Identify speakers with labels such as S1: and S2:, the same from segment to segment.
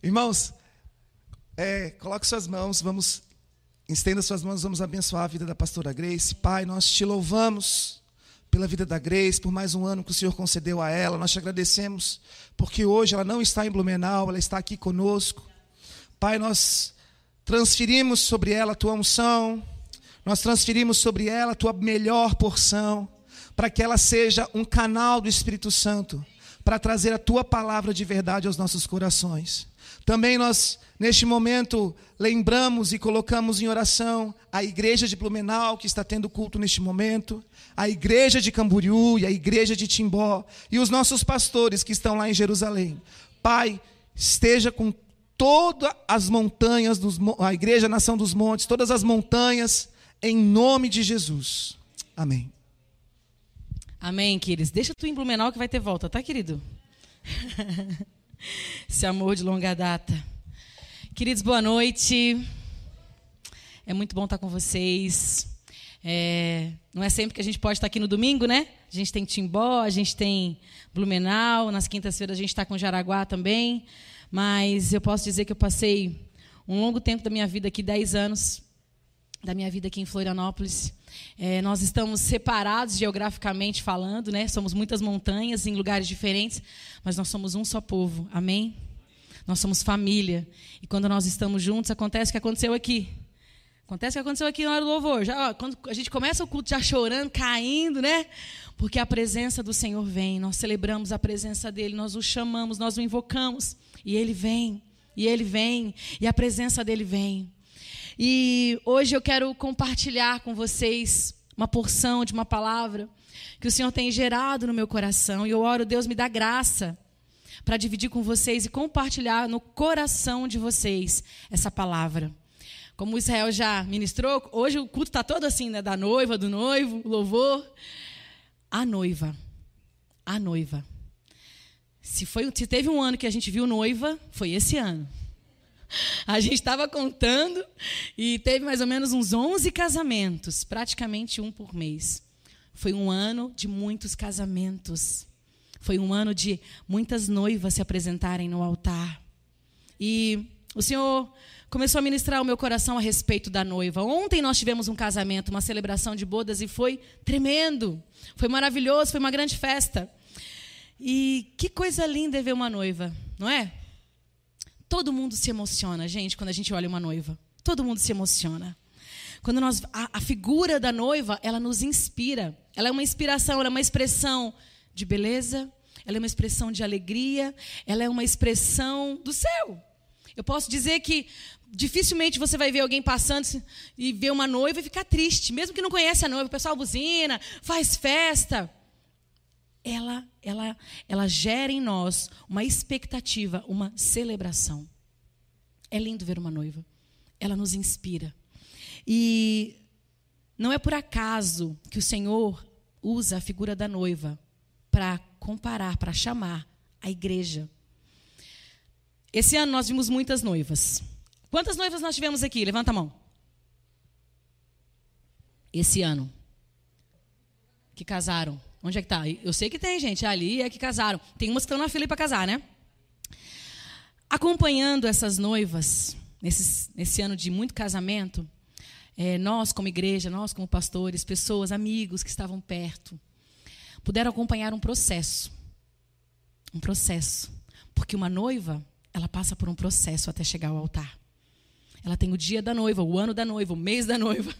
S1: Irmãos, é, coloque suas mãos, vamos, estenda suas mãos, vamos abençoar a vida da pastora Grace. Pai, nós te louvamos pela vida da Grace, por mais um ano que o Senhor concedeu a ela. Nós te agradecemos, porque hoje ela não está em Blumenau, ela está aqui conosco. Pai, nós transferimos sobre ela a tua unção, nós transferimos sobre ela a tua melhor porção, para que ela seja um canal do Espírito Santo, para trazer a tua palavra de verdade aos nossos corações. Também nós, neste momento, lembramos e colocamos em oração a igreja de Blumenau, que está tendo culto neste momento, a igreja de Camboriú e a igreja de Timbó, e os nossos pastores que estão lá em Jerusalém. Pai, esteja com todas as montanhas, dos, a igreja Nação dos Montes, todas as montanhas, em nome de Jesus. Amém.
S2: Amém, queridos. Deixa tu em Blumenau que vai ter volta, tá, querido? Esse amor de longa data. Queridos, boa noite. É muito bom estar com vocês. É, não é sempre que a gente pode estar aqui no domingo, né? A gente tem Timbó, a gente tem Blumenau, nas quintas-feiras a gente está com Jaraguá também. Mas eu posso dizer que eu passei um longo tempo da minha vida aqui, 10 anos da minha vida aqui em Florianópolis. É, nós estamos separados geograficamente falando, né? Somos muitas montanhas em lugares diferentes, mas nós somos um só povo. Amém? Nós somos família. E quando nós estamos juntos, acontece o que aconteceu aqui. Acontece o que aconteceu aqui na hora do louvor. Já, ó, quando a gente começa o culto já chorando, caindo, né? Porque a presença do Senhor vem. Nós celebramos a presença dele, nós o chamamos, nós o invocamos. E ele vem. E ele vem. E a presença dele vem. E hoje eu quero compartilhar com vocês uma porção de uma palavra que o Senhor tem gerado no meu coração. E eu oro, Deus me dá graça para dividir com vocês e compartilhar no coração de vocês essa palavra. Como o Israel já ministrou, hoje o culto está todo assim, né? Da noiva, do noivo, louvor. A noiva. A noiva. Se, foi, se teve um ano que a gente viu noiva, foi esse ano. A gente estava contando e teve mais ou menos uns 11 casamentos, praticamente um por mês. Foi um ano de muitos casamentos. Foi um ano de muitas noivas se apresentarem no altar. E o Senhor começou a ministrar o meu coração a respeito da noiva. Ontem nós tivemos um casamento, uma celebração de bodas e foi tremendo. Foi maravilhoso, foi uma grande festa. E que coisa linda é ver uma noiva, não é? Todo mundo se emociona, gente, quando a gente olha uma noiva. Todo mundo se emociona. Quando nós a, a, figura da noiva, ela nos inspira. Ela é uma inspiração, ela é uma expressão de beleza, ela é uma expressão de alegria, ela é uma expressão do céu. Eu posso dizer que dificilmente você vai ver alguém passando e ver uma noiva e ficar triste, mesmo que não conhece a noiva, o pessoal buzina, faz festa ela, ela, ela gera em nós uma expectativa, uma celebração. É lindo ver uma noiva. Ela nos inspira. E não é por acaso que o Senhor usa a figura da noiva para comparar, para chamar a igreja. Esse ano nós vimos muitas noivas. Quantas noivas nós tivemos aqui? Levanta a mão. Esse ano. Que casaram. Onde é que tá? Eu sei que tem gente ali é que casaram. Tem umas que estão na fila para casar, né? Acompanhando essas noivas nesse, nesse ano de muito casamento, é, nós como igreja, nós como pastores, pessoas, amigos que estavam perto, puderam acompanhar um processo. Um processo. Porque uma noiva, ela passa por um processo até chegar ao altar. Ela tem o dia da noiva, o ano da noiva, o mês da noiva.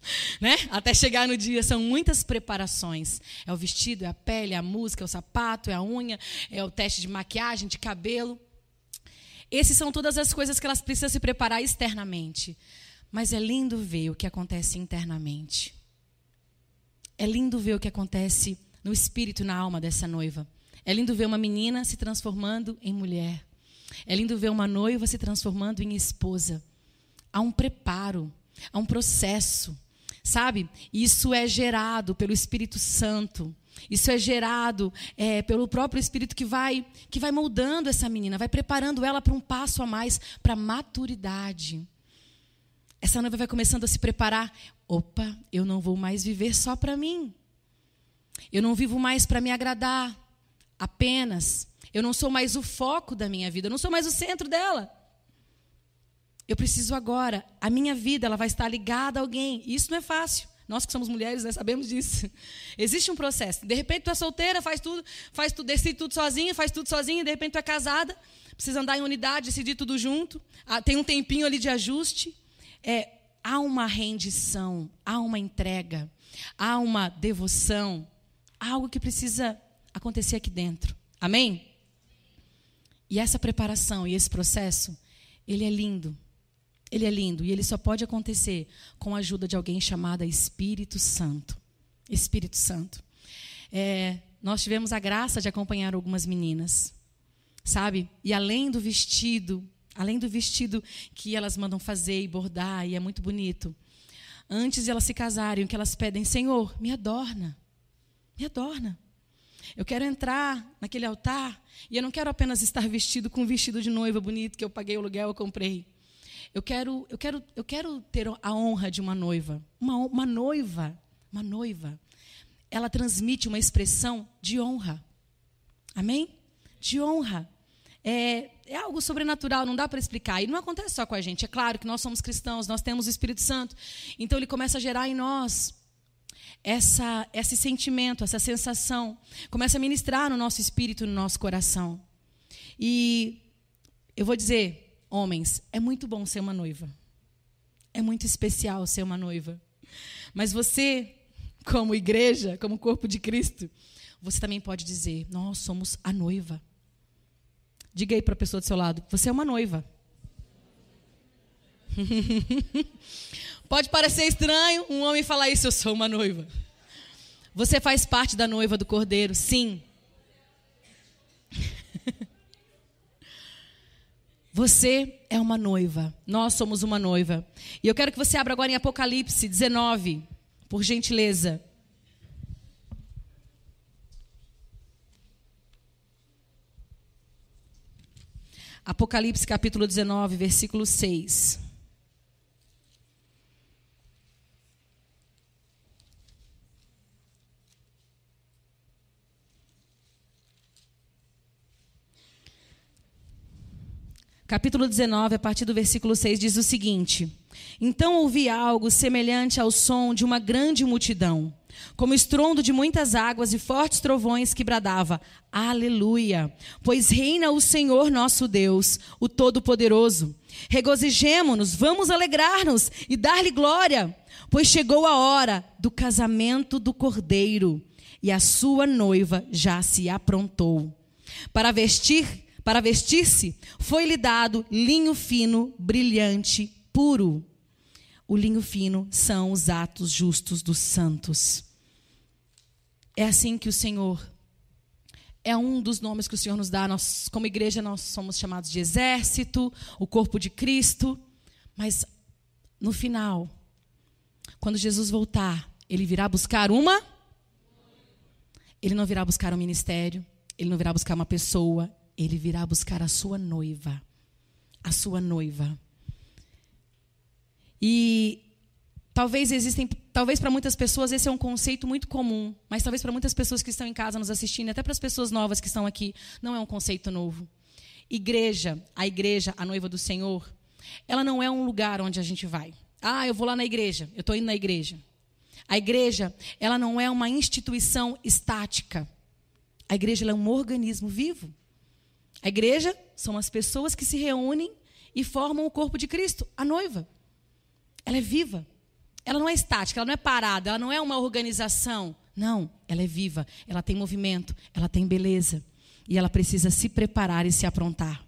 S2: Né? Até chegar no dia, são muitas preparações. É o vestido, é a pele, é a música, é o sapato, é a unha, é o teste de maquiagem, de cabelo. Essas são todas as coisas que elas precisam se preparar externamente. Mas é lindo ver o que acontece internamente. É lindo ver o que acontece no espírito na alma dessa noiva. É lindo ver uma menina se transformando em mulher. É lindo ver uma noiva se transformando em esposa. Há um preparo, há um processo. Sabe? Isso é gerado pelo Espírito Santo. Isso é gerado é, pelo próprio Espírito que vai, que vai moldando essa menina, vai preparando ela para um passo a mais, para maturidade. Essa noiva vai começando a se preparar. Opa, eu não vou mais viver só para mim. Eu não vivo mais para me agradar. apenas. Eu não sou mais o foco da minha vida, eu não sou mais o centro dela. Eu preciso agora, a minha vida ela vai estar ligada a alguém. E isso não é fácil. Nós que somos mulheres, né, sabemos disso. Existe um processo. De repente tu é solteira, faz tudo, faz tudo, decide tudo sozinha, faz tudo sozinha, de repente tu é casada, precisa andar em unidade, decidir tudo junto. Ah, tem um tempinho ali de ajuste. É, há uma rendição, há uma entrega, há uma devoção, há algo que precisa acontecer aqui dentro. Amém? E essa preparação e esse processo, ele é lindo. Ele é lindo e ele só pode acontecer com a ajuda de alguém chamada Espírito Santo. Espírito Santo. É, nós tivemos a graça de acompanhar algumas meninas, sabe? E além do vestido, além do vestido que elas mandam fazer e bordar, e é muito bonito, antes de elas se casarem, o que elas pedem, Senhor, me adorna, me adorna. Eu quero entrar naquele altar e eu não quero apenas estar vestido com um vestido de noiva bonito que eu paguei o aluguel, eu comprei. Eu quero, eu quero, eu quero ter a honra de uma noiva. Uma, uma noiva, uma noiva, ela transmite uma expressão de honra. Amém? De honra. É, é algo sobrenatural, não dá para explicar. E não acontece só com a gente. É claro que nós somos cristãos, nós temos o Espírito Santo. Então ele começa a gerar em nós essa, esse sentimento, essa sensação. Começa a ministrar no nosso espírito, no nosso coração. E eu vou dizer, Homens, é muito bom ser uma noiva. É muito especial ser uma noiva. Mas você, como igreja, como corpo de Cristo, você também pode dizer: Nós somos a noiva. Diga aí para a pessoa do seu lado: Você é uma noiva. pode parecer estranho um homem falar isso: Eu sou uma noiva. Você faz parte da noiva do cordeiro, sim. Você é uma noiva. Nós somos uma noiva. E eu quero que você abra agora em Apocalipse 19, por gentileza. Apocalipse capítulo 19, versículo 6. Capítulo 19, a partir do versículo 6, diz o seguinte: Então ouvi algo semelhante ao som de uma grande multidão, como estrondo de muitas águas e fortes trovões que bradava: Aleluia! Pois reina o Senhor nosso Deus, o Todo-Poderoso. Regozijemo-nos, vamos alegrar-nos e dar-lhe glória, pois chegou a hora do casamento do Cordeiro, e a sua noiva já se aprontou. Para vestir para vestir-se, foi-lhe dado linho fino, brilhante, puro. O linho fino são os atos justos dos santos. É assim que o Senhor é um dos nomes que o Senhor nos dá. Nós, como igreja, nós somos chamados de exército, o corpo de Cristo. Mas no final, quando Jesus voltar, ele virá buscar uma. Ele não virá buscar um ministério, ele não virá buscar uma pessoa, ele virá buscar a sua noiva. A sua noiva. E talvez existem, talvez para muitas pessoas esse é um conceito muito comum, mas talvez para muitas pessoas que estão em casa nos assistindo, até para as pessoas novas que estão aqui, não é um conceito novo. Igreja, a igreja, a noiva do Senhor, ela não é um lugar onde a gente vai. Ah, eu vou lá na igreja, eu estou indo na igreja. A igreja, ela não é uma instituição estática. A igreja é um organismo vivo. A igreja são as pessoas que se reúnem e formam o corpo de Cristo, a noiva. Ela é viva. Ela não é estática, ela não é parada, ela não é uma organização. Não, ela é viva, ela tem movimento, ela tem beleza. E ela precisa se preparar e se aprontar.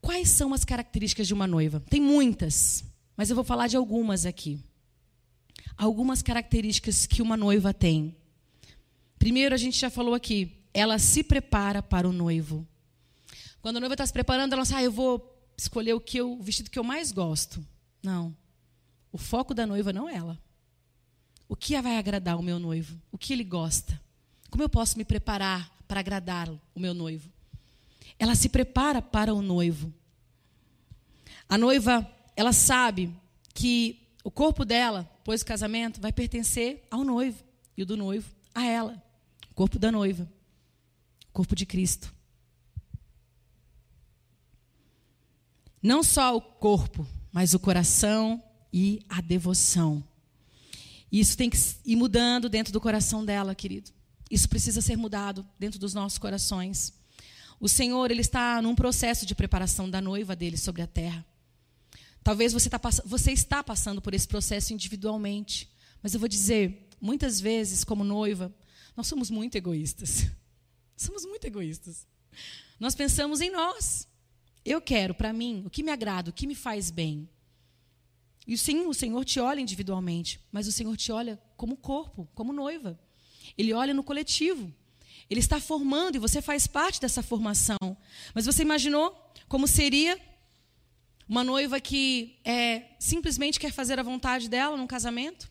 S2: Quais são as características de uma noiva? Tem muitas, mas eu vou falar de algumas aqui. Algumas características que uma noiva tem. Primeiro, a gente já falou aqui, ela se prepara para o noivo. Quando a noiva está se preparando, ela diz, ah, eu vou escolher o, que eu, o vestido que eu mais gosto. Não. O foco da noiva não é ela. O que vai agradar o meu noivo? O que ele gosta? Como eu posso me preparar para agradar o meu noivo? Ela se prepara para o noivo. A noiva, ela sabe que o corpo dela, depois do casamento, vai pertencer ao noivo e o do noivo a ela corpo da noiva, o corpo de Cristo. Não só o corpo, mas o coração e a devoção. Isso tem que ir mudando dentro do coração dela, querido. Isso precisa ser mudado dentro dos nossos corações. O Senhor, ele está num processo de preparação da noiva dele sobre a terra. Talvez você, tá, você está passando por esse processo individualmente. Mas eu vou dizer, muitas vezes, como noiva, nós somos muito egoístas. Somos muito egoístas. Nós pensamos em nós. Eu quero para mim o que me agrada, o que me faz bem. E sim, o Senhor te olha individualmente, mas o Senhor te olha como corpo, como noiva. Ele olha no coletivo. Ele está formando e você faz parte dessa formação. Mas você imaginou como seria uma noiva que é, simplesmente quer fazer a vontade dela num casamento?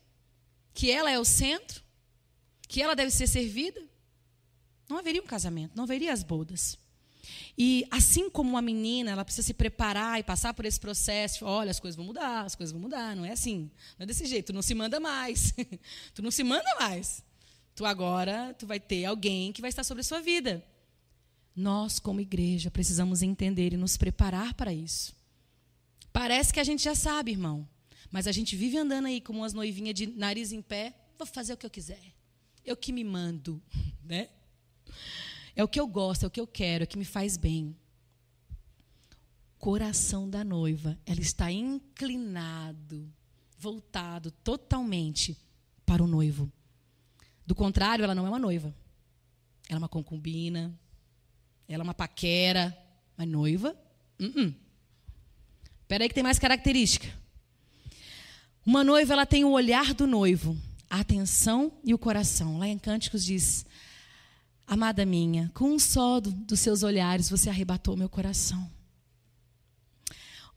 S2: Que ela é o centro? Que ela deve ser servida? Não haveria um casamento, não haveria as bodas. E assim como uma menina, ela precisa se preparar e passar por esse processo. Olha, as coisas vão mudar, as coisas vão mudar. Não é assim. Não é desse jeito. Tu não se manda mais. tu não se manda mais. Tu agora, tu vai ter alguém que vai estar sobre a sua vida. Nós, como igreja, precisamos entender e nos preparar para isso. Parece que a gente já sabe, irmão. Mas a gente vive andando aí como umas noivinhas de nariz em pé. Vou fazer o que eu quiser. Eu que me mando, né? É o que eu gosto, é o que eu quero, é o que me faz bem. Coração da noiva, ela está inclinado, voltado totalmente para o noivo. Do contrário, ela não é uma noiva. Ela é uma concubina, ela é uma paquera, mas noiva? Uh -uh. Espera aí que tem mais característica. Uma noiva, ela tem o olhar do noivo, a atenção e o coração. Lá em Cânticos diz: Amada minha, com um só dos seus olhares você arrebatou meu coração.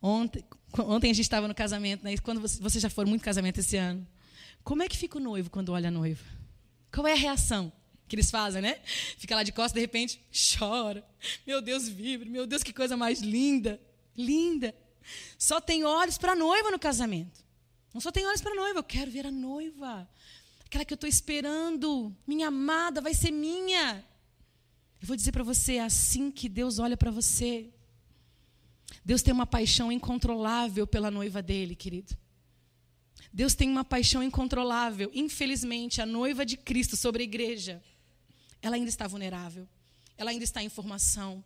S2: Ontem, ontem a gente estava no casamento, né? quando você, você já foi muito casamento esse ano. Como é que fica o noivo quando olha a noiva? Qual é a reação que eles fazem, né? Fica lá de costas, de repente, chora. Meu Deus, vibre. Meu Deus, que coisa mais linda. Linda. Só tem olhos para a noiva no casamento. Não só tem olhos para a noiva, eu quero ver a noiva aquela que eu estou esperando, minha amada, vai ser minha. Eu vou dizer para você, é assim que Deus olha para você. Deus tem uma paixão incontrolável pela noiva dele, querido. Deus tem uma paixão incontrolável. Infelizmente, a noiva de Cristo sobre a igreja, ela ainda está vulnerável. Ela ainda está em formação.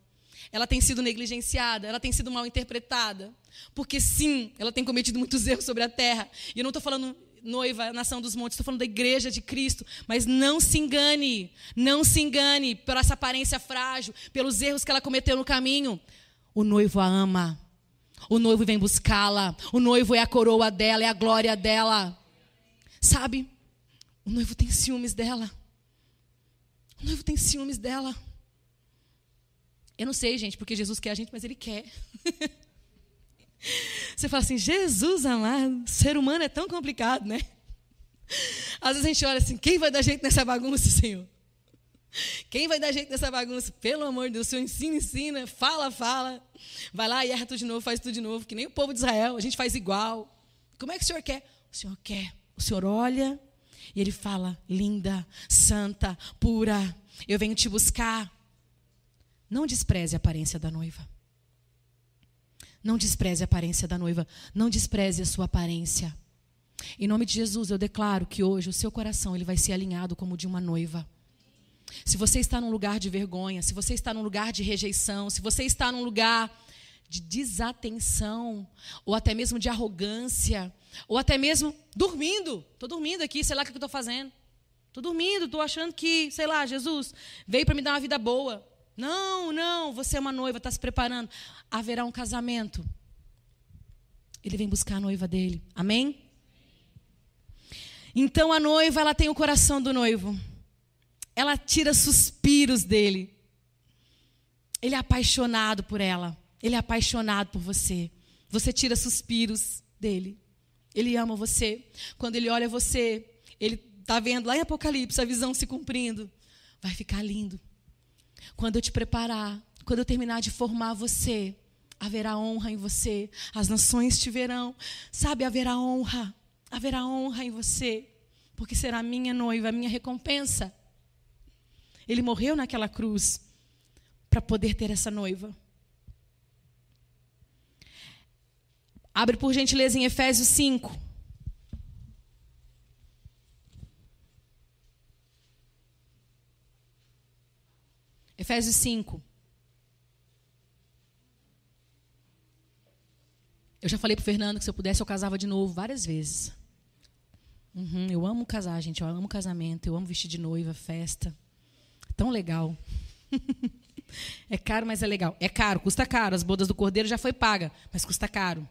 S2: Ela tem sido negligenciada, ela tem sido mal interpretada. Porque sim, ela tem cometido muitos erros sobre a terra. E eu não estou falando noiva, nação dos montes, estou falando da igreja de Cristo, mas não se engane, não se engane por essa aparência frágil, pelos erros que ela cometeu no caminho. O noivo a ama, o noivo vem buscá-la, o noivo é a coroa dela, é a glória dela. Sabe? O noivo tem ciúmes dela. O noivo tem ciúmes dela. Eu não sei, gente, porque Jesus quer a gente, mas Ele quer. Você fala assim, Jesus amado, ser humano é tão complicado, né? Às vezes a gente olha assim, quem vai dar jeito nessa bagunça, Senhor? Quem vai dar jeito nessa bagunça? Pelo amor de Deus, Senhor ensina, ensina, fala, fala. Vai lá e erra tudo de novo, faz tudo de novo, que nem o povo de Israel, a gente faz igual. Como é que o Senhor quer? O Senhor quer. O Senhor olha e Ele fala, linda, santa, pura, eu venho te buscar. Não despreze a aparência da noiva. Não despreze a aparência da noiva. Não despreze a sua aparência. Em nome de Jesus, eu declaro que hoje o seu coração ele vai ser alinhado como o de uma noiva. Se você está num lugar de vergonha, se você está num lugar de rejeição, se você está num lugar de desatenção, ou até mesmo de arrogância, ou até mesmo dormindo. Estou dormindo aqui, sei lá o que estou fazendo. Estou dormindo, estou achando que, sei lá, Jesus veio para me dar uma vida boa. Não, não, você é uma noiva, está se preparando. Haverá um casamento. Ele vem buscar a noiva dele. Amém? Então a noiva, ela tem o coração do noivo. Ela tira suspiros dele. Ele é apaixonado por ela. Ele é apaixonado por você. Você tira suspiros dele. Ele ama você. Quando ele olha você, ele está vendo lá em Apocalipse a visão se cumprindo. Vai ficar lindo. Quando eu te preparar, quando eu terminar de formar você, haverá honra em você. As nações te verão. Sabe, haverá honra. Haverá honra em você. Porque será minha noiva, minha recompensa. Ele morreu naquela cruz para poder ter essa noiva. Abre por gentileza em Efésios 5. Efésios 5. Eu já falei para o Fernando que se eu pudesse eu casava de novo várias vezes. Uhum, eu amo casar, gente. Eu amo casamento. Eu amo vestir de noiva, festa. Tão legal. é caro, mas é legal. É caro, custa caro. As bodas do cordeiro já foi paga, mas custa caro.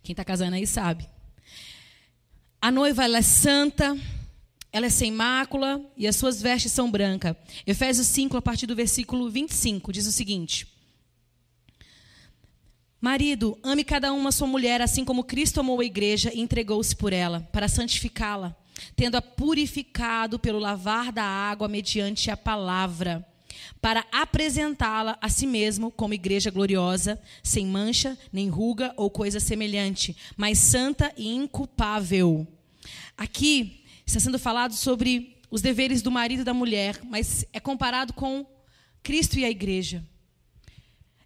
S2: Quem está casando aí sabe. A noiva ela é santa, ela é sem mácula e as suas vestes são brancas. Efésios 5, a partir do versículo 25, diz o seguinte: Marido, ame cada uma sua mulher, assim como Cristo amou a igreja e entregou-se por ela, para santificá-la, tendo-a purificado pelo lavar da água mediante a palavra, para apresentá-la a si mesmo como igreja gloriosa, sem mancha, nem ruga ou coisa semelhante, mas santa e inculpável. Aqui está sendo falado sobre os deveres do marido e da mulher, mas é comparado com Cristo e a igreja.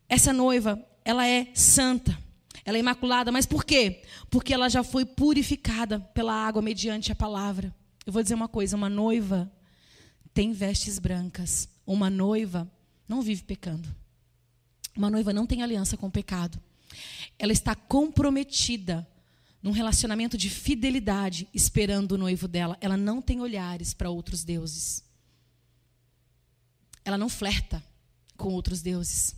S2: Essa noiva, ela é santa, ela é imaculada, mas por quê? Porque ela já foi purificada pela água mediante a palavra. Eu vou dizer uma coisa: uma noiva tem vestes brancas, uma noiva não vive pecando. Uma noiva não tem aliança com o pecado. Ela está comprometida num relacionamento de fidelidade, esperando o noivo dela. Ela não tem olhares para outros deuses. Ela não flerta com outros deuses.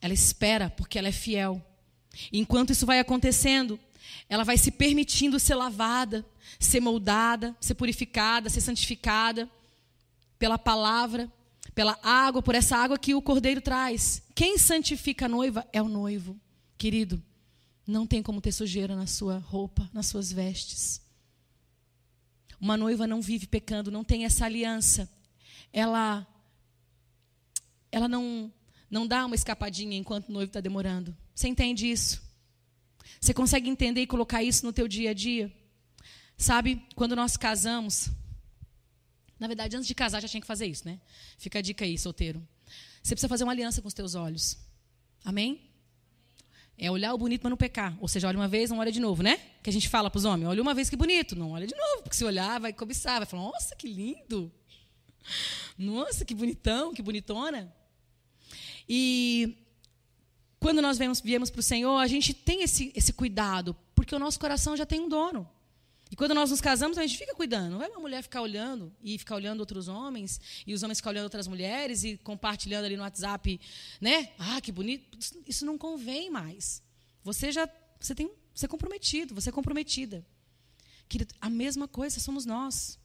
S2: Ela espera porque ela é fiel. Enquanto isso vai acontecendo, ela vai se permitindo ser lavada, ser moldada, ser purificada, ser santificada pela palavra, pela água, por essa água que o cordeiro traz. Quem santifica a noiva é o noivo. Querido, não tem como ter sujeira na sua roupa, nas suas vestes. Uma noiva não vive pecando, não tem essa aliança. Ela ela não não dá uma escapadinha enquanto o noivo está demorando. Você entende isso? Você consegue entender e colocar isso no teu dia a dia? Sabe, quando nós casamos, na verdade, antes de casar já tinha que fazer isso, né? Fica a dica aí, solteiro. Você precisa fazer uma aliança com os teus olhos. Amém? É olhar o bonito, mas não pecar. Ou seja, olha uma vez, não olha de novo, né? Que a gente fala para os homens, olha uma vez que bonito, não olha de novo, porque se olhar vai cobiçar, vai falar, nossa, que lindo. Nossa, que bonitão, que bonitona. E quando nós viemos, para o Senhor, a gente tem esse, esse cuidado, porque o nosso coração já tem um dono. E quando nós nos casamos, a gente fica cuidando. Não vai uma mulher ficar olhando e ficar olhando outros homens, e os homens ficar olhando outras mulheres e compartilhando ali no WhatsApp, né? Ah, que bonito. Isso não convém mais. Você já você tem você é comprometido, você é comprometida. Querido, a mesma coisa somos nós.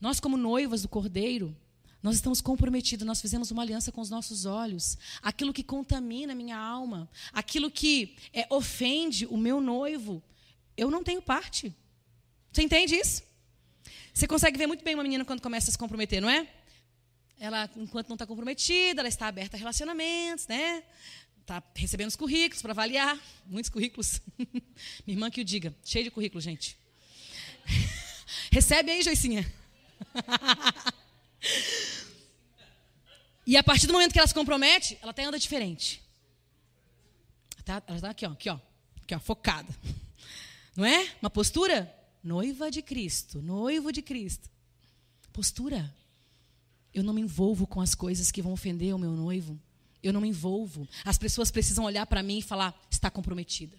S2: Nós como noivas do Cordeiro, nós estamos comprometidos, nós fizemos uma aliança com os nossos olhos. Aquilo que contamina a minha alma, aquilo que é, ofende o meu noivo, eu não tenho parte. Você entende isso? Você consegue ver muito bem uma menina quando começa a se comprometer, não é? Ela, enquanto não está comprometida, ela está aberta a relacionamentos, né? Está recebendo os currículos para avaliar. Muitos currículos. Minha irmã que o diga. Cheio de currículo, gente. Recebe aí, Joicinha. E a partir do momento que ela se compromete, ela até anda diferente. Ela está tá aqui, ó, aqui, ó, aqui, ó, focada. Não é? Uma postura noiva de Cristo, noivo de Cristo. Postura. Eu não me envolvo com as coisas que vão ofender o meu noivo. Eu não me envolvo. As pessoas precisam olhar para mim e falar: está comprometida.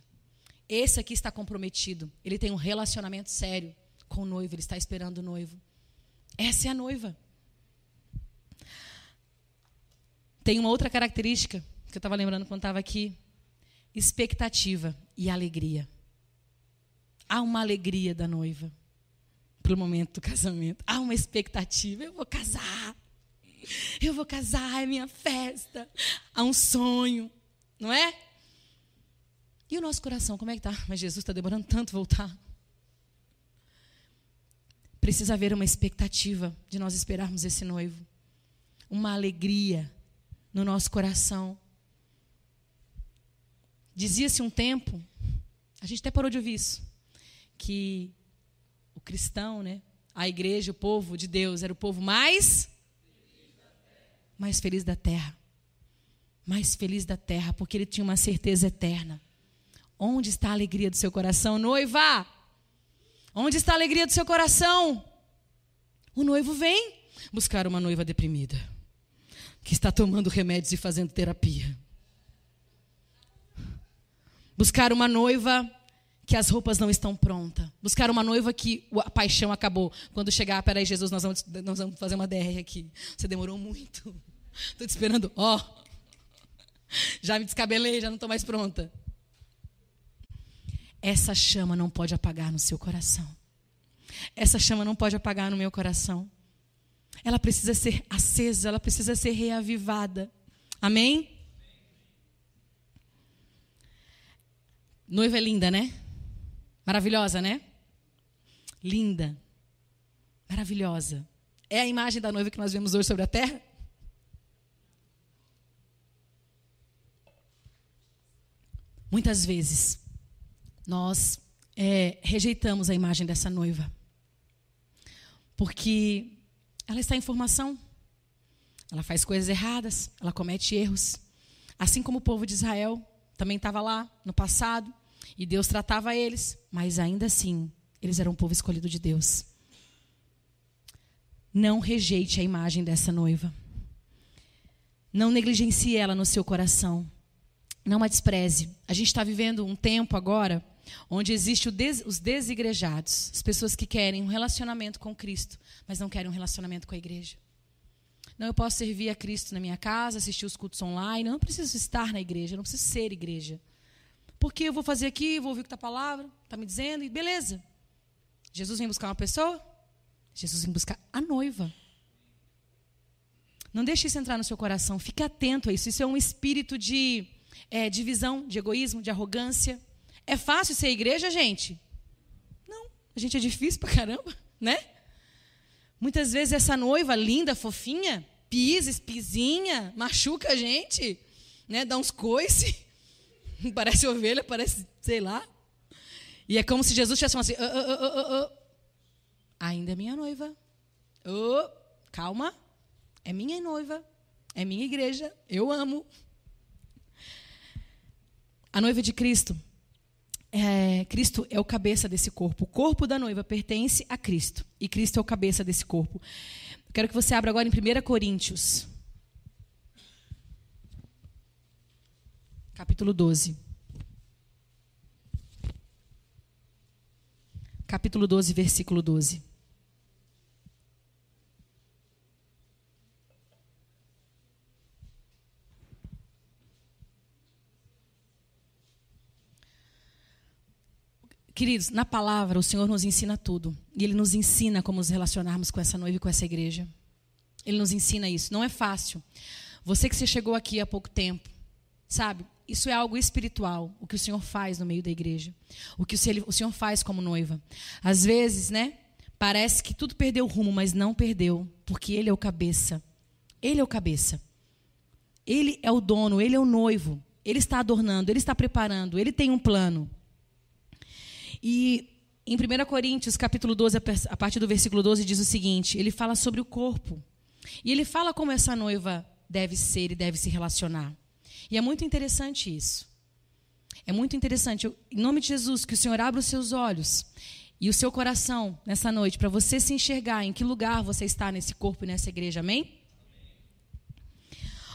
S2: Esse aqui está comprometido. Ele tem um relacionamento sério com o noivo. Ele está esperando o noivo. Essa é a noiva. Tem uma outra característica que eu estava lembrando quando estava aqui: expectativa e alegria. Há uma alegria da noiva pelo momento do casamento. Há uma expectativa. Eu vou casar. Eu vou casar, é minha festa. Há um sonho, não é? E o nosso coração, como é que está? Mas Jesus está demorando tanto voltar. Precisa haver uma expectativa de nós esperarmos esse noivo. Uma alegria no nosso coração. Dizia-se um tempo, a gente até parou de ouvir isso, que o cristão, né, a igreja, o povo de Deus, era o povo mais mais feliz da terra. Mais feliz da terra, porque ele tinha uma certeza eterna. Onde está a alegria do seu coração, noiva? Onde está a alegria do seu coração? O noivo vem buscar uma noiva deprimida, que está tomando remédios e fazendo terapia. Buscar uma noiva que as roupas não estão prontas. Buscar uma noiva que a paixão acabou. Quando chegar, peraí, Jesus, nós vamos, nós vamos fazer uma DR aqui. Você demorou muito. Estou te esperando. Ó, oh, já me descabelei, já não estou mais pronta. Essa chama não pode apagar no seu coração. Essa chama não pode apagar no meu coração. Ela precisa ser acesa, ela precisa ser reavivada. Amém? Noiva é linda, né? Maravilhosa, né? Linda. Maravilhosa. É a imagem da noiva que nós vemos hoje sobre a terra? Muitas vezes nós é, rejeitamos a imagem dessa noiva, porque ela está em formação, ela faz coisas erradas, ela comete erros, assim como o povo de Israel também estava lá no passado, e Deus tratava eles, mas ainda assim, eles eram um povo escolhido de Deus. Não rejeite a imagem dessa noiva. Não negligencie ela no seu coração. Não a despreze. A gente está vivendo um tempo agora onde existe des, os desigrejados, as pessoas que querem um relacionamento com Cristo, mas não querem um relacionamento com a igreja. Não, eu posso servir a Cristo na minha casa, assistir os cultos online, não preciso estar na igreja, não preciso ser igreja. Porque eu vou fazer aqui, vou ouvir o que está a palavra, está me dizendo, e beleza. Jesus vem buscar uma pessoa? Jesus vem buscar a noiva. Não deixe isso entrar no seu coração, fique atento a isso. Isso é um espírito de é, divisão, de egoísmo, de arrogância. É fácil ser igreja, gente? Não, a gente é difícil pra caramba, né? Muitas vezes essa noiva linda, fofinha, pisa, espizinha, machuca a gente, né? Dá uns coice. parece ovelha, parece, sei lá. E é como se Jesus estivesse falando assim: oh, oh, oh, ainda é minha noiva. Calma, é minha noiva, é minha igreja, eu amo. A noiva de Cristo, é, Cristo é o cabeça desse corpo. O corpo da noiva pertence a Cristo. E Cristo é o cabeça desse corpo. Quero que você abra agora em 1 Coríntios. Capítulo 12. Capítulo 12, versículo 12. Queridos, na palavra o Senhor nos ensina tudo. E Ele nos ensina como nos relacionarmos com essa noiva e com essa igreja. Ele nos ensina isso. Não é fácil. Você que se chegou aqui há pouco tempo, sabe? Isso é algo espiritual, o que o Senhor faz no meio da igreja. O que o Senhor faz como noiva. Às vezes, né? Parece que tudo perdeu o rumo, mas não perdeu, porque Ele é o cabeça. Ele é o cabeça. Ele é o dono, Ele é o noivo. Ele está adornando, Ele está preparando, Ele tem um plano. E em 1 Coríntios, capítulo 12, a partir do versículo 12, diz o seguinte: ele fala sobre o corpo. E ele fala como essa noiva deve ser e deve se relacionar. E é muito interessante isso. É muito interessante. Eu, em nome de Jesus, que o Senhor abra os seus olhos e o seu coração nessa noite, para você se enxergar em que lugar você está nesse corpo e nessa igreja. Amém?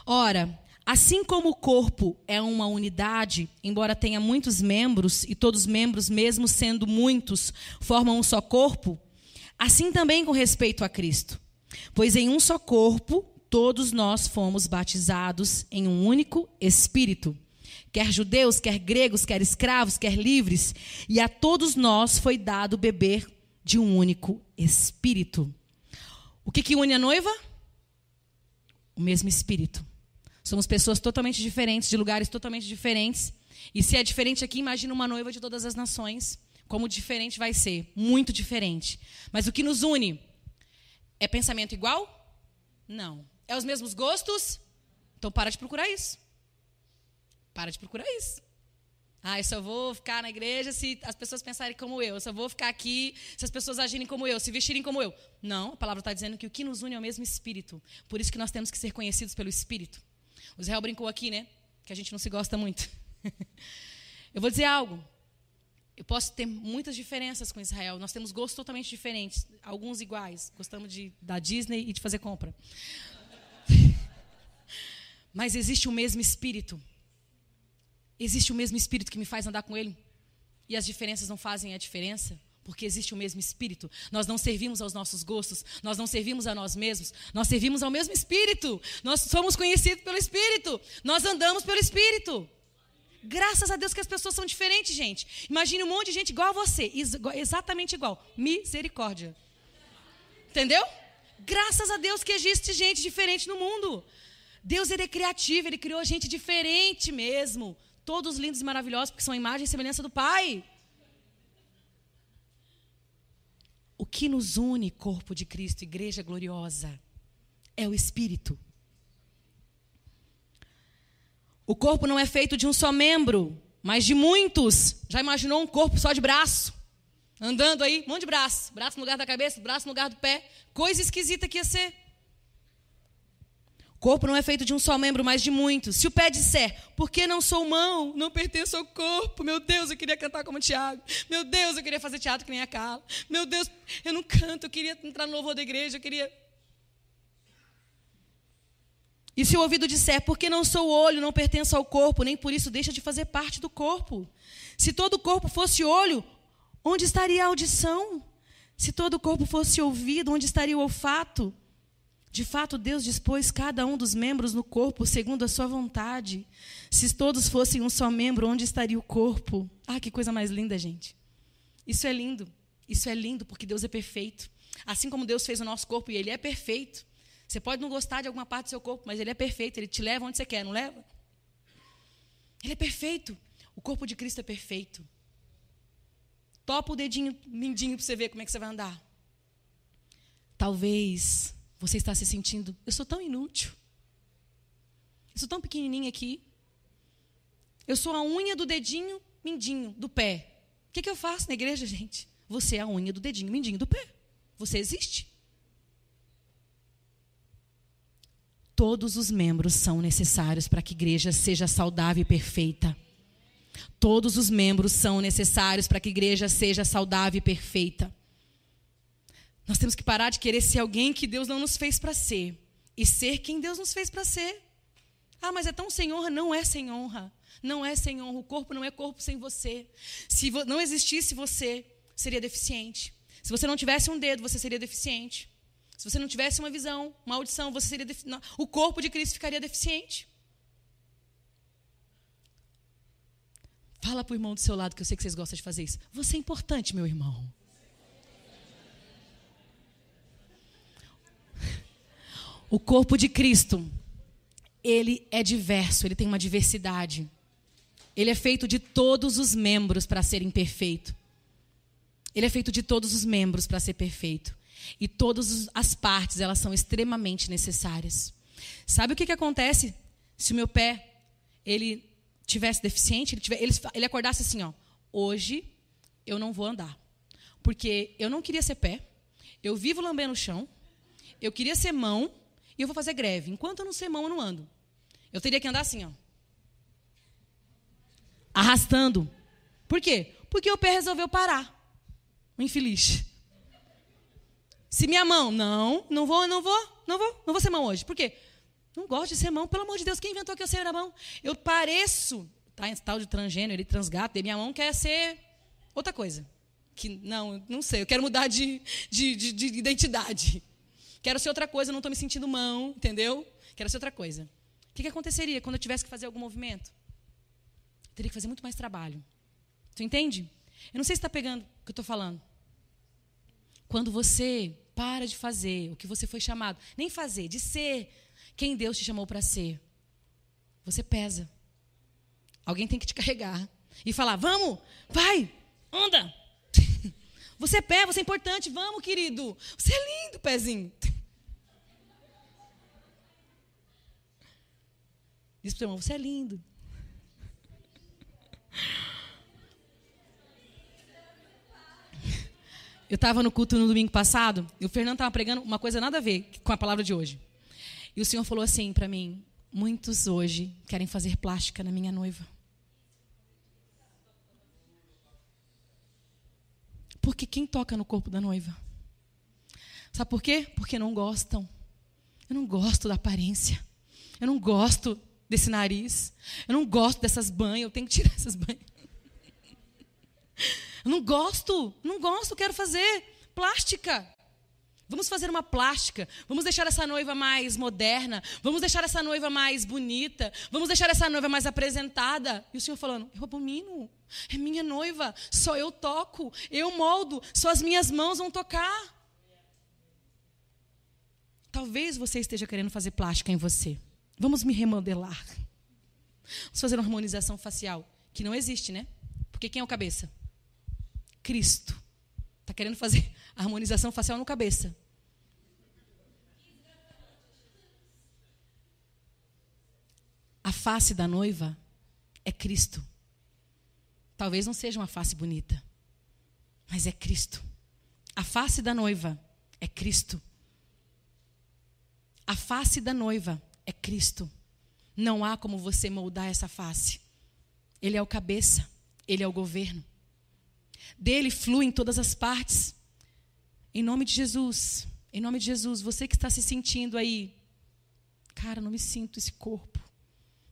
S2: Ora, assim como o corpo é uma unidade, embora tenha muitos membros, e todos os membros, mesmo sendo muitos, formam um só corpo, assim também com respeito a Cristo. Pois em um só corpo todos nós fomos batizados em um único Espírito. Quer judeus, quer gregos, quer escravos, quer livres, e a todos nós foi dado beber de um único Espírito. O que, que une a noiva? O mesmo Espírito. Somos pessoas totalmente diferentes, de lugares totalmente diferentes. E se é diferente aqui, imagina uma noiva de todas as nações. Como diferente vai ser? Muito diferente. Mas o que nos une? É pensamento igual? Não. É os mesmos gostos? Então para de procurar isso. Para de procurar isso. Ah, eu só vou ficar na igreja se as pessoas pensarem como eu. Eu só vou ficar aqui se as pessoas agirem como eu, se vestirem como eu. Não, a palavra está dizendo que o que nos une é o mesmo Espírito. Por isso que nós temos que ser conhecidos pelo Espírito. O Israel brincou aqui, né? Que a gente não se gosta muito. eu vou dizer algo. Eu posso ter muitas diferenças com Israel. Nós temos gostos totalmente diferentes, alguns iguais. Gostamos de da Disney e de fazer compra. Mas existe o mesmo espírito. Existe o mesmo espírito que me faz andar com ele. E as diferenças não fazem a diferença, porque existe o mesmo espírito. Nós não servimos aos nossos gostos, nós não servimos a nós mesmos, nós servimos ao mesmo espírito. Nós somos conhecidos pelo espírito. Nós andamos pelo espírito. Graças a Deus que as pessoas são diferentes, gente. Imagine um monte de gente igual a você, exatamente igual. Misericórdia. Entendeu? Graças a Deus que existe gente diferente no mundo. Deus ele é criativo, ele criou gente diferente mesmo. Todos lindos e maravilhosos, porque são a imagem e semelhança do Pai. O que nos une, corpo de Cristo, igreja gloriosa, é o Espírito. O corpo não é feito de um só membro, mas de muitos. Já imaginou um corpo só de braço? Andando aí, monte de braço. Braço no lugar da cabeça, braço no lugar do pé. Coisa esquisita que ia ser. O corpo não é feito de um só membro, mas de muitos. Se o pé disser, por que não sou mão? Não pertenço ao corpo. Meu Deus, eu queria cantar como o Tiago. Meu Deus, eu queria fazer teatro que nem a Carla. Meu Deus, eu não canto, eu queria entrar no louvor da igreja, eu queria e se o ouvido disser, porque não sou olho, não pertenço ao corpo, nem por isso deixa de fazer parte do corpo. Se todo o corpo fosse olho, onde estaria a audição? Se todo o corpo fosse ouvido, onde estaria o olfato? De fato, Deus dispôs cada um dos membros no corpo segundo a sua vontade. Se todos fossem um só membro, onde estaria o corpo? Ah, que coisa mais linda, gente. Isso é lindo. Isso é lindo porque Deus é perfeito. Assim como Deus fez o nosso corpo e ele é perfeito. Você pode não gostar de alguma parte do seu corpo, mas ele é perfeito, ele te leva onde você quer, não leva? Ele é perfeito. O corpo de Cristo é perfeito. Topa o dedinho mindinho para você ver como é que você vai andar. Talvez você está se sentindo, eu sou tão inútil. Eu sou tão pequenininha aqui. Eu sou a unha do dedinho mindinho do pé. O que, que eu faço na igreja, gente? Você é a unha do dedinho mindinho do pé. Você existe. Todos os membros são necessários para que a igreja seja saudável e perfeita. Todos os membros são necessários para que a igreja seja saudável e perfeita. Nós temos que parar de querer ser alguém que Deus não nos fez para ser e ser quem Deus nos fez para ser. Ah, mas é tão sem honra? Não é sem honra. Não é sem honra. O corpo não é corpo sem você. Se não existisse você, seria deficiente. Se você não tivesse um dedo, você seria deficiente. Se você não tivesse uma visão, uma audição, você seria o corpo de Cristo ficaria deficiente. Fala para o irmão do seu lado, que eu sei que vocês gostam de fazer isso. Você é importante, meu irmão. O corpo de Cristo, ele é diverso, ele tem uma diversidade. Ele é feito de todos os membros para serem perfeito. Ele é feito de todos os membros para ser perfeito. E todas as partes, elas são extremamente necessárias. Sabe o que, que acontece se o meu pé, ele tivesse deficiente, ele, tiver, ele, ele acordasse assim, ó, hoje eu não vou andar. Porque eu não queria ser pé, eu vivo lambendo o chão, eu queria ser mão, e eu vou fazer greve. Enquanto eu não ser mão, eu não ando. Eu teria que andar assim, ó. Arrastando. Por quê? Porque o pé resolveu parar. O infeliz. Se minha mão, não, não vou, não vou, não vou, não vou ser mão hoje. Por quê? Não gosto de ser mão, pelo amor de Deus, quem inventou que eu ser mão? Eu pareço, tá em tal de transgênero, ele transgato, e minha mão quer ser outra coisa. Que não, não sei, eu quero mudar de, de, de, de identidade. Quero ser outra coisa, não estou me sentindo mão, entendeu? Quero ser outra coisa. O que, que aconteceria quando eu tivesse que fazer algum movimento? Eu teria que fazer muito mais trabalho. Tu entende? Eu não sei se está pegando o que eu estou falando. Quando você para de fazer o que você foi chamado, nem fazer, de ser quem Deus te chamou para ser, você pesa. Alguém tem que te carregar e falar: vamos, vai, anda. Você é pé, você é importante, vamos, querido. Você é lindo, pezinho. Diz para o irmão, você é lindo. Eu estava no culto no domingo passado e o Fernando estava pregando uma coisa nada a ver com a palavra de hoje. E o Senhor falou assim para mim: Muitos hoje querem fazer plástica na minha noiva. Porque quem toca no corpo da noiva? Sabe por quê? Porque não gostam. Eu não gosto da aparência. Eu não gosto desse nariz. Eu não gosto dessas banhas. Eu tenho que tirar essas banhas. Eu não gosto. Não gosto. Quero fazer plástica. Vamos fazer uma plástica. Vamos deixar essa noiva mais moderna. Vamos deixar essa noiva mais bonita. Vamos deixar essa noiva mais apresentada. E o Senhor falando: Eu abomino. É minha noiva. Só eu toco. Eu moldo. Só as minhas mãos vão tocar. Talvez você esteja querendo fazer plástica em você. Vamos me remodelar. Vamos fazer uma harmonização facial. Que não existe, né? Porque quem é o cabeça? Cristo. Está querendo fazer harmonização facial no cabeça. A face da noiva é Cristo. Talvez não seja uma face bonita, mas é Cristo. A face da noiva é Cristo. A face da noiva é Cristo. Não há como você moldar essa face. Ele é o cabeça, ele é o governo. Dele flui em todas as partes. Em nome de Jesus, em nome de Jesus, você que está se sentindo aí, cara, não me sinto esse corpo.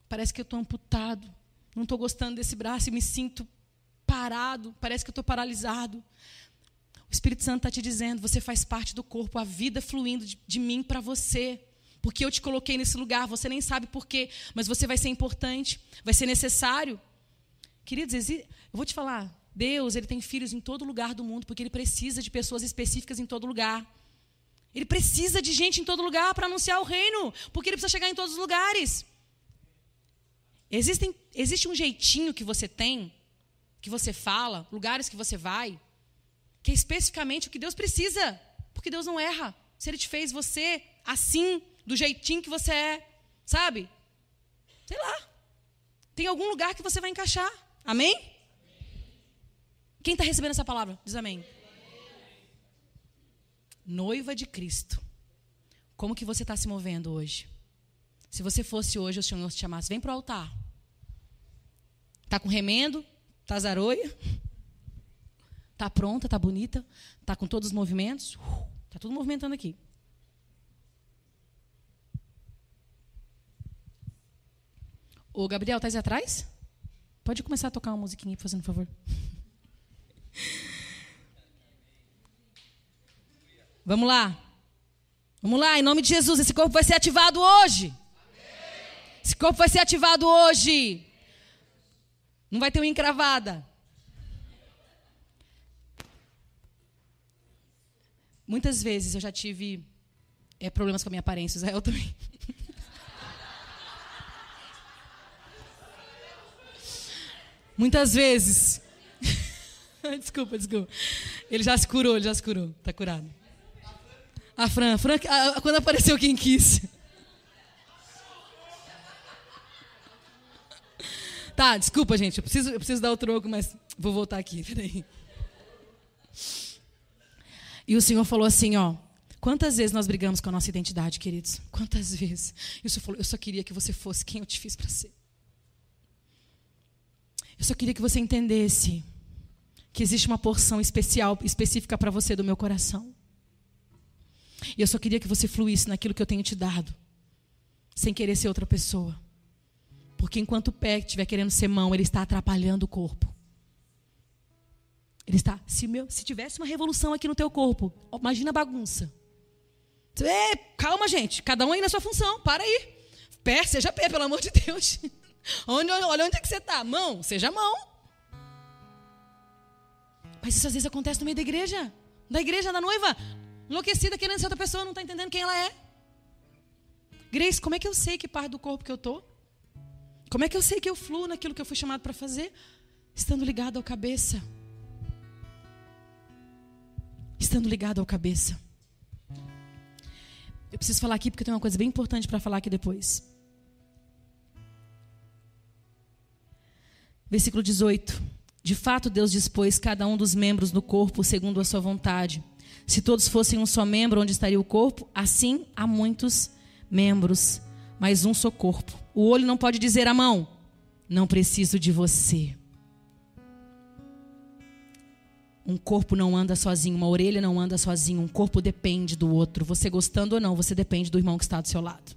S2: Parece que eu estou amputado. Não estou gostando desse braço e me sinto parado. Parece que eu estou paralisado. O Espírito Santo está te dizendo: você faz parte do corpo, a vida fluindo de, de mim para você. Porque eu te coloquei nesse lugar, você nem sabe por quê, mas você vai ser importante, vai ser necessário. Queridos, eu vou te falar, Deus, ele tem filhos em todo lugar do mundo, porque ele precisa de pessoas específicas em todo lugar. Ele precisa de gente em todo lugar para anunciar o reino, porque ele precisa chegar em todos os lugares. Existem, existe um jeitinho que você tem, que você fala, lugares que você vai, que é especificamente o que Deus precisa, porque Deus não erra. Se Ele te fez você assim, do jeitinho que você é, sabe? Sei lá. Tem algum lugar que você vai encaixar. Amém? Quem está recebendo essa palavra? Diz amém. Noiva de Cristo. Como que você está se movendo hoje? Se você fosse hoje, o Senhor te chamasse, vem para o altar. Está com remendo? Está zaroia? Está pronta? Está bonita? Está com todos os movimentos? Está tudo movimentando aqui. O Gabriel, está aí atrás? Pode começar a tocar uma musiquinha, fazendo favor. Vamos lá. Vamos lá, em nome de Jesus, esse corpo vai ser ativado hoje. Esse corpo vai ser ativado hoje. Não vai ter uma encravada. Muitas vezes eu já tive é, problemas com a minha aparência, Israel também. Muitas vezes desculpa, desculpa. Ele já se curou, ele já se curou. Está curado. A Fran, a Fran a, quando apareceu quem quis. Tá, desculpa, gente. Eu preciso, eu preciso dar o troco, mas vou voltar aqui. Peraí. E o Senhor falou assim, ó. Quantas vezes nós brigamos com a nossa identidade, queridos? Quantas vezes? E o Senhor falou, eu só queria que você fosse quem eu te fiz para ser. Eu só queria que você entendesse que existe uma porção especial, específica para você do meu coração. E eu só queria que você fluísse naquilo que eu tenho te dado, sem querer ser outra pessoa. Porque enquanto o pé estiver querendo ser mão, ele está atrapalhando o corpo. Ele está. Se, meu, se tivesse uma revolução aqui no teu corpo, imagina a bagunça. Calma, gente. Cada um aí na sua função. Para aí. Pé, seja pé, pelo amor de Deus. Onde, olha onde é que você está. Mão, seja mão. Mas isso às vezes acontece no meio da igreja. Da igreja, da noiva. Enlouquecida, querendo ser outra pessoa, não está entendendo quem ela é. Grace, como é que eu sei que parte do corpo que eu estou? Como é que eu sei que eu fluo naquilo que eu fui chamado para fazer? Estando ligado ao cabeça. Estando ligado ao cabeça. Eu preciso falar aqui porque tem uma coisa bem importante para falar aqui depois. Versículo 18 De fato, Deus dispôs cada um dos membros do corpo segundo a sua vontade. Se todos fossem um só membro, onde estaria o corpo? Assim há muitos membros, mas um só corpo. O olho não pode dizer à mão: Não preciso de você. Um corpo não anda sozinho, uma orelha não anda sozinho, um corpo depende do outro. Você gostando ou não, você depende do irmão que está do seu lado.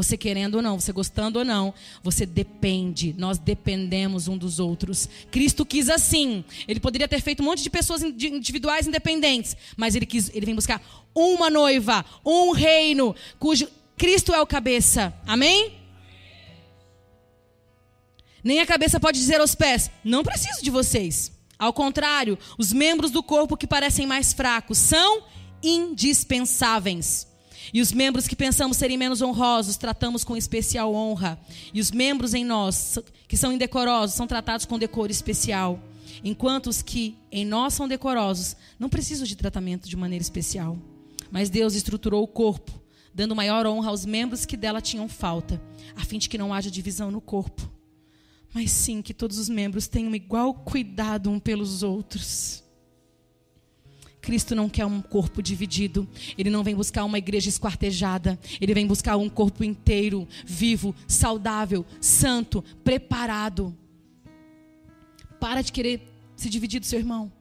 S2: Você querendo ou não, você gostando ou não, você depende. Nós dependemos um dos outros. Cristo quis assim. Ele poderia ter feito um monte de pessoas individuais independentes, mas ele quis, ele vem buscar uma noiva, um reino cujo Cristo é o cabeça. Amém? Nem a cabeça pode dizer aos pés: "Não preciso de vocês". Ao contrário, os membros do corpo que parecem mais fracos são indispensáveis. E os membros que pensamos serem menos honrosos, tratamos com especial honra. E os membros em nós, que são indecorosos, são tratados com decoro especial. Enquanto os que em nós são decorosos, não precisam de tratamento de maneira especial. Mas Deus estruturou o corpo, dando maior honra aos membros que dela tinham falta, a fim de que não haja divisão no corpo mas sim que todos os membros tenham igual cuidado um pelos outros. Cristo não quer um corpo dividido, ele não vem buscar uma igreja esquartejada, ele vem buscar um corpo inteiro, vivo, saudável, santo, preparado. Para de querer se dividir do seu irmão.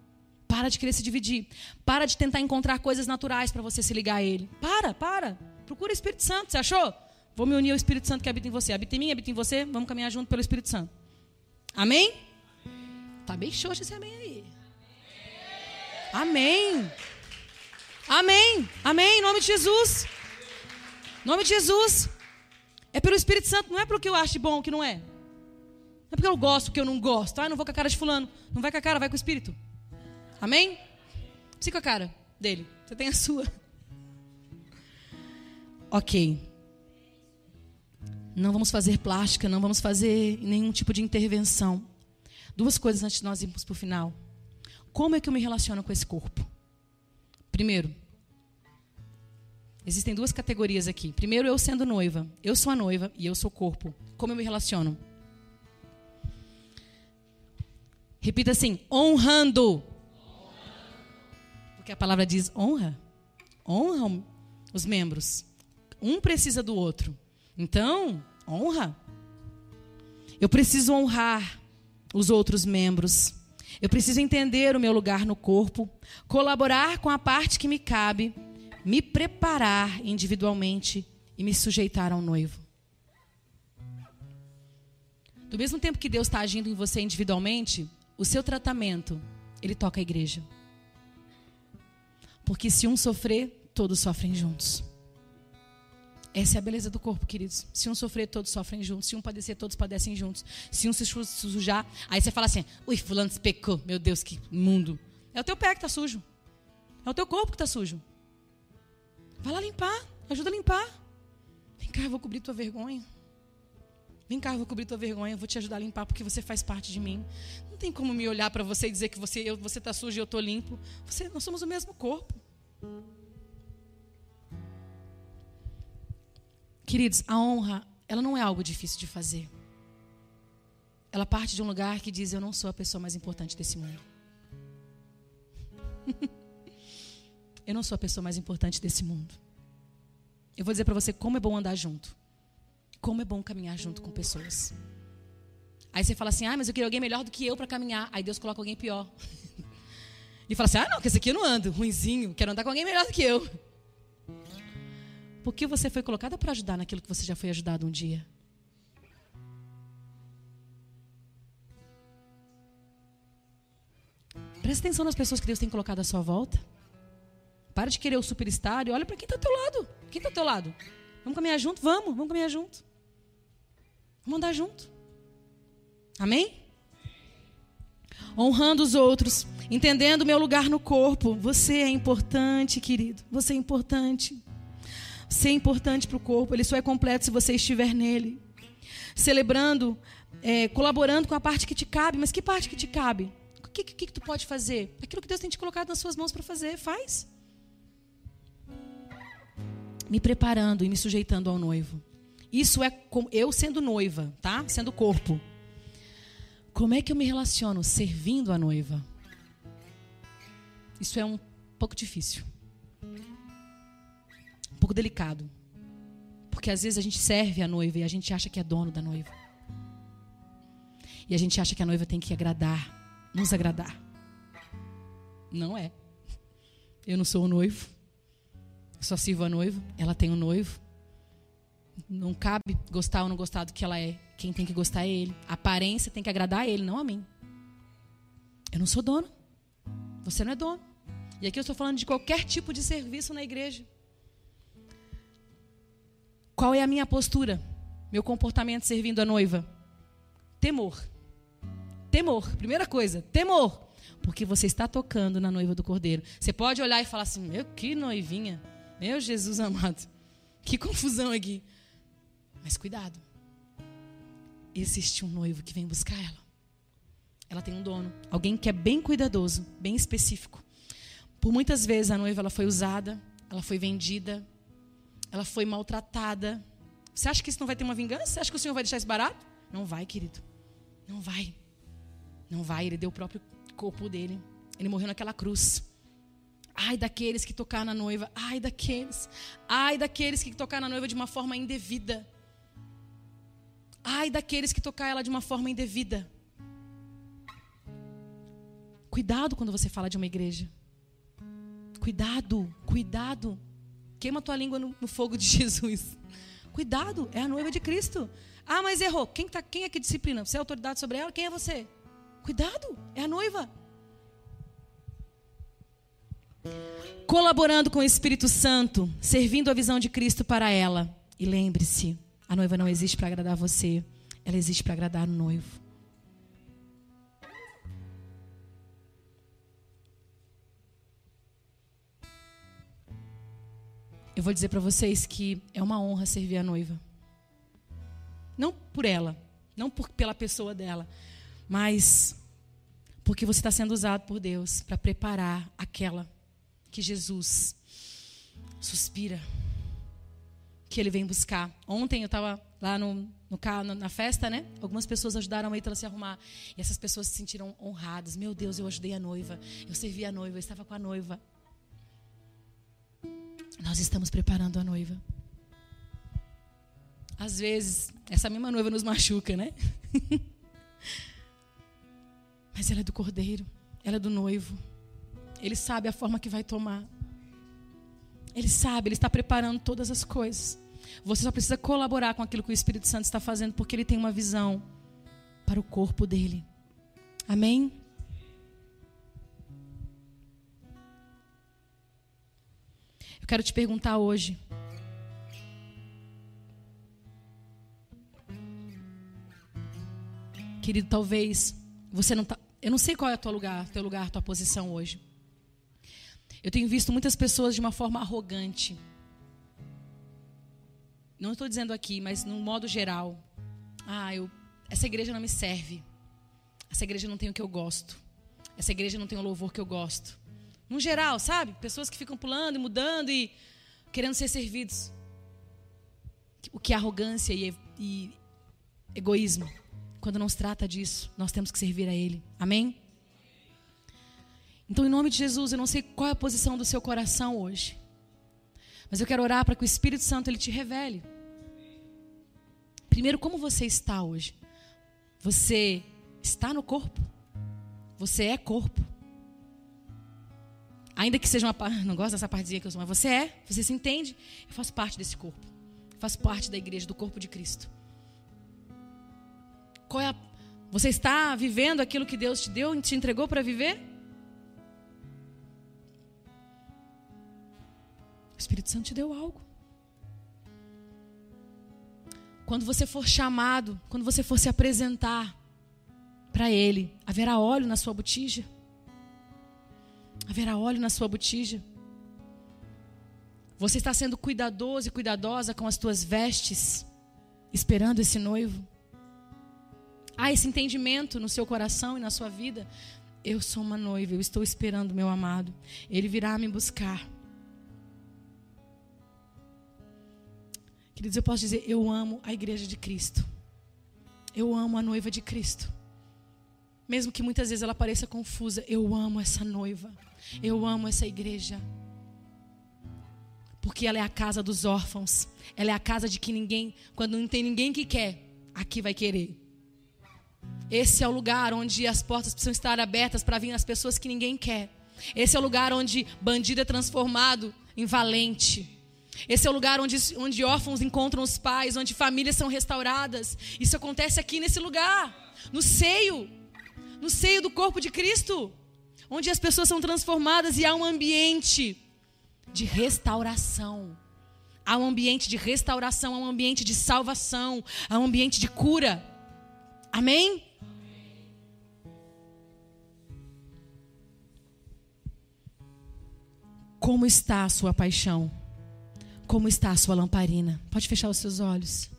S2: Para de querer se dividir. Para de tentar encontrar coisas naturais para você se ligar a ele. Para, para. Procura o Espírito Santo, você achou? Vou me unir ao Espírito Santo que habita em você. Habita em mim, habita em você. Vamos caminhar junto pelo Espírito Santo. Amém? Tá bem xoxo esse amém aí. Amém. Amém. Amém. Em nome de Jesus. Em nome de Jesus. É pelo Espírito Santo, não é pelo que eu acho bom que não é. Não é porque eu gosto, que eu não gosto. Ah, não vou com a cara de fulano. Não vai com a cara, vai com o Espírito. Amém? Com a cara dele. Você tem a sua. Ok. Não vamos fazer plástica, não vamos fazer nenhum tipo de intervenção. Duas coisas antes de nós irmos para o final. Como é que eu me relaciono com esse corpo? Primeiro, existem duas categorias aqui. Primeiro, eu sendo noiva. Eu sou a noiva e eu sou o corpo. Como eu me relaciono? Repita assim: honrando. Porque a palavra diz honra. Honram os membros. Um precisa do outro. Então, honra. Eu preciso honrar os outros membros. Eu preciso entender o meu lugar no corpo, colaborar com a parte que me cabe, me preparar individualmente e me sujeitar ao noivo. Do mesmo tempo que Deus está agindo em você individualmente, o seu tratamento, ele toca a igreja. Porque se um sofrer, todos sofrem juntos. Essa é a beleza do corpo, queridos. Se um sofrer, todos sofrem juntos. Se um padecer, todos padecem juntos. Se um se sujar, aí você fala assim: ui, fulano se pecou. Meu Deus, que mundo. É o teu pé que está sujo. É o teu corpo que está sujo. Vai lá limpar. Ajuda a limpar. Vem cá, eu vou cobrir tua vergonha. Vem cá, eu vou cobrir tua vergonha. Eu vou te ajudar a limpar porque você faz parte de mim. Não tem como me olhar para você e dizer que você está você tá sujo e eu estou limpo. Você, nós somos o mesmo corpo. Queridos, a honra, ela não é algo difícil de fazer. Ela parte de um lugar que diz: Eu não sou a pessoa mais importante desse mundo. eu não sou a pessoa mais importante desse mundo. Eu vou dizer para você como é bom andar junto. Como é bom caminhar junto com pessoas. Aí você fala assim: Ah, mas eu queria alguém melhor do que eu para caminhar. Aí Deus coloca alguém pior. e fala assim: Ah, não, que esse aqui eu não ando, ruinzinho. Quero andar com alguém melhor do que eu. Porque você foi colocada para ajudar naquilo que você já foi ajudado um dia. Presta atenção nas pessoas que Deus tem colocado à sua volta. Para de querer o superstar e olha para quem está ao teu lado. Quem está ao teu lado? Vamos caminhar junto? Vamos, vamos caminhar junto. Vamos andar junto. Amém? Honrando os outros, entendendo o meu lugar no corpo. Você é importante, querido. Você é importante ser importante para o corpo, ele só é completo se você estiver nele. Celebrando, é, colaborando com a parte que te cabe, mas que parte que te cabe? O que, que, que tu pode fazer? Aquilo que Deus tem te colocado nas suas mãos para fazer, faz. Me preparando e me sujeitando ao noivo. Isso é eu sendo noiva, tá? Sendo corpo. Como é que eu me relaciono servindo a noiva? Isso é um pouco difícil. Pouco delicado. Porque às vezes a gente serve a noiva e a gente acha que é dono da noiva. E a gente acha que a noiva tem que agradar, nos agradar. Não é. Eu não sou o noivo. Eu só sirvo a noiva. Ela tem um noivo. Não cabe gostar ou não gostar do que ela é. Quem tem que gostar é ele. A aparência tem que agradar a ele, não a mim. Eu não sou dono. Você não é dono. E aqui eu estou falando de qualquer tipo de serviço na igreja. Qual é a minha postura? Meu comportamento servindo a noiva? Temor. Temor. Primeira coisa, temor. Porque você está tocando na noiva do cordeiro. Você pode olhar e falar assim: meu, que noivinha. Meu Jesus amado. Que confusão aqui. Mas cuidado. Existe um noivo que vem buscar ela. Ela tem um dono. Alguém que é bem cuidadoso, bem específico. Por muitas vezes a noiva ela foi usada, ela foi vendida, ela foi maltratada. Você acha que isso não vai ter uma vingança? Você acha que o Senhor vai deixar isso barato? Não vai, querido. Não vai. Não vai. Ele deu o próprio corpo dele. Ele morreu naquela cruz. Ai daqueles que tocar na noiva. Ai daqueles. Ai daqueles que tocar na noiva de uma forma indevida. Ai daqueles que tocar ela de uma forma indevida. Cuidado quando você fala de uma igreja. Cuidado, cuidado. Queima tua língua no, no fogo de Jesus. Cuidado, é a noiva de Cristo. Ah, mas errou. Quem, tá, quem é que disciplina? Você é autoridade sobre ela? Quem é você? Cuidado, é a noiva. Colaborando com o Espírito Santo, servindo a visão de Cristo para ela. E lembre-se, a noiva não existe para agradar você, ela existe para agradar o noivo. Eu vou dizer para vocês que é uma honra servir a noiva. Não por ela, não por, pela pessoa dela, mas porque você está sendo usado por Deus para preparar aquela que Jesus suspira, que Ele vem buscar. Ontem eu estava lá no, no, na festa, né? Algumas pessoas ajudaram a Eitala a se arrumar. E essas pessoas se sentiram honradas. Meu Deus, eu ajudei a noiva. Eu servi a noiva, eu estava com a noiva. Nós estamos preparando a noiva. Às vezes, essa mesma noiva nos machuca, né? Mas ela é do cordeiro, ela é do noivo. Ele sabe a forma que vai tomar. Ele sabe, ele está preparando todas as coisas. Você só precisa colaborar com aquilo que o Espírito Santo está fazendo, porque ele tem uma visão para o corpo dele. Amém? Quero te perguntar hoje. Querido, talvez você não está eu não sei qual é o teu lugar, teu lugar, tua posição hoje. Eu tenho visto muitas pessoas de uma forma arrogante. Não estou dizendo aqui, mas no modo geral. Ah, eu, essa igreja não me serve. Essa igreja não tem o que eu gosto. Essa igreja não tem o louvor que eu gosto. No geral, sabe? Pessoas que ficam pulando e mudando e querendo ser servidos. O que é arrogância e, e egoísmo. Quando não se trata disso, nós temos que servir a Ele. Amém? Então, em nome de Jesus, eu não sei qual é a posição do seu coração hoje. Mas eu quero orar para que o Espírito Santo ele te revele. Primeiro, como você está hoje? Você está no corpo? Você é corpo? Ainda que seja uma parte, não gosto dessa partezinha que eu sou, mas você é, você se entende? Eu faço parte desse corpo. Eu faço parte da igreja, do corpo de Cristo. Qual é a... Você está vivendo aquilo que Deus te deu e te entregou para viver? O Espírito Santo te deu algo. Quando você for chamado, quando você for se apresentar para Ele, haverá óleo na sua botija? Haverá óleo na sua botija? Você está sendo cuidadoso e cuidadosa com as tuas vestes, esperando esse noivo? Há esse entendimento no seu coração e na sua vida. Eu sou uma noiva, eu estou esperando meu amado. Ele virá me buscar. Queridos, eu posso dizer, eu amo a igreja de Cristo. Eu amo a noiva de Cristo. mesmo que muitas vezes ela pareça confusa, eu amo essa noiva. Eu amo essa igreja. Porque ela é a casa dos órfãos. Ela é a casa de que ninguém, quando não tem ninguém que quer, aqui vai querer. Esse é o lugar onde as portas precisam estar abertas para vir as pessoas que ninguém quer. Esse é o lugar onde bandido é transformado em valente. Esse é o lugar onde, onde órfãos encontram os pais, onde famílias são restauradas. Isso acontece aqui nesse lugar, no seio, no seio do corpo de Cristo, onde as pessoas são transformadas e há um ambiente de restauração. Há um ambiente de restauração, há um ambiente de salvação, há um ambiente de cura. Amém? Como está a sua paixão? Como está a sua lamparina? Pode fechar os seus olhos.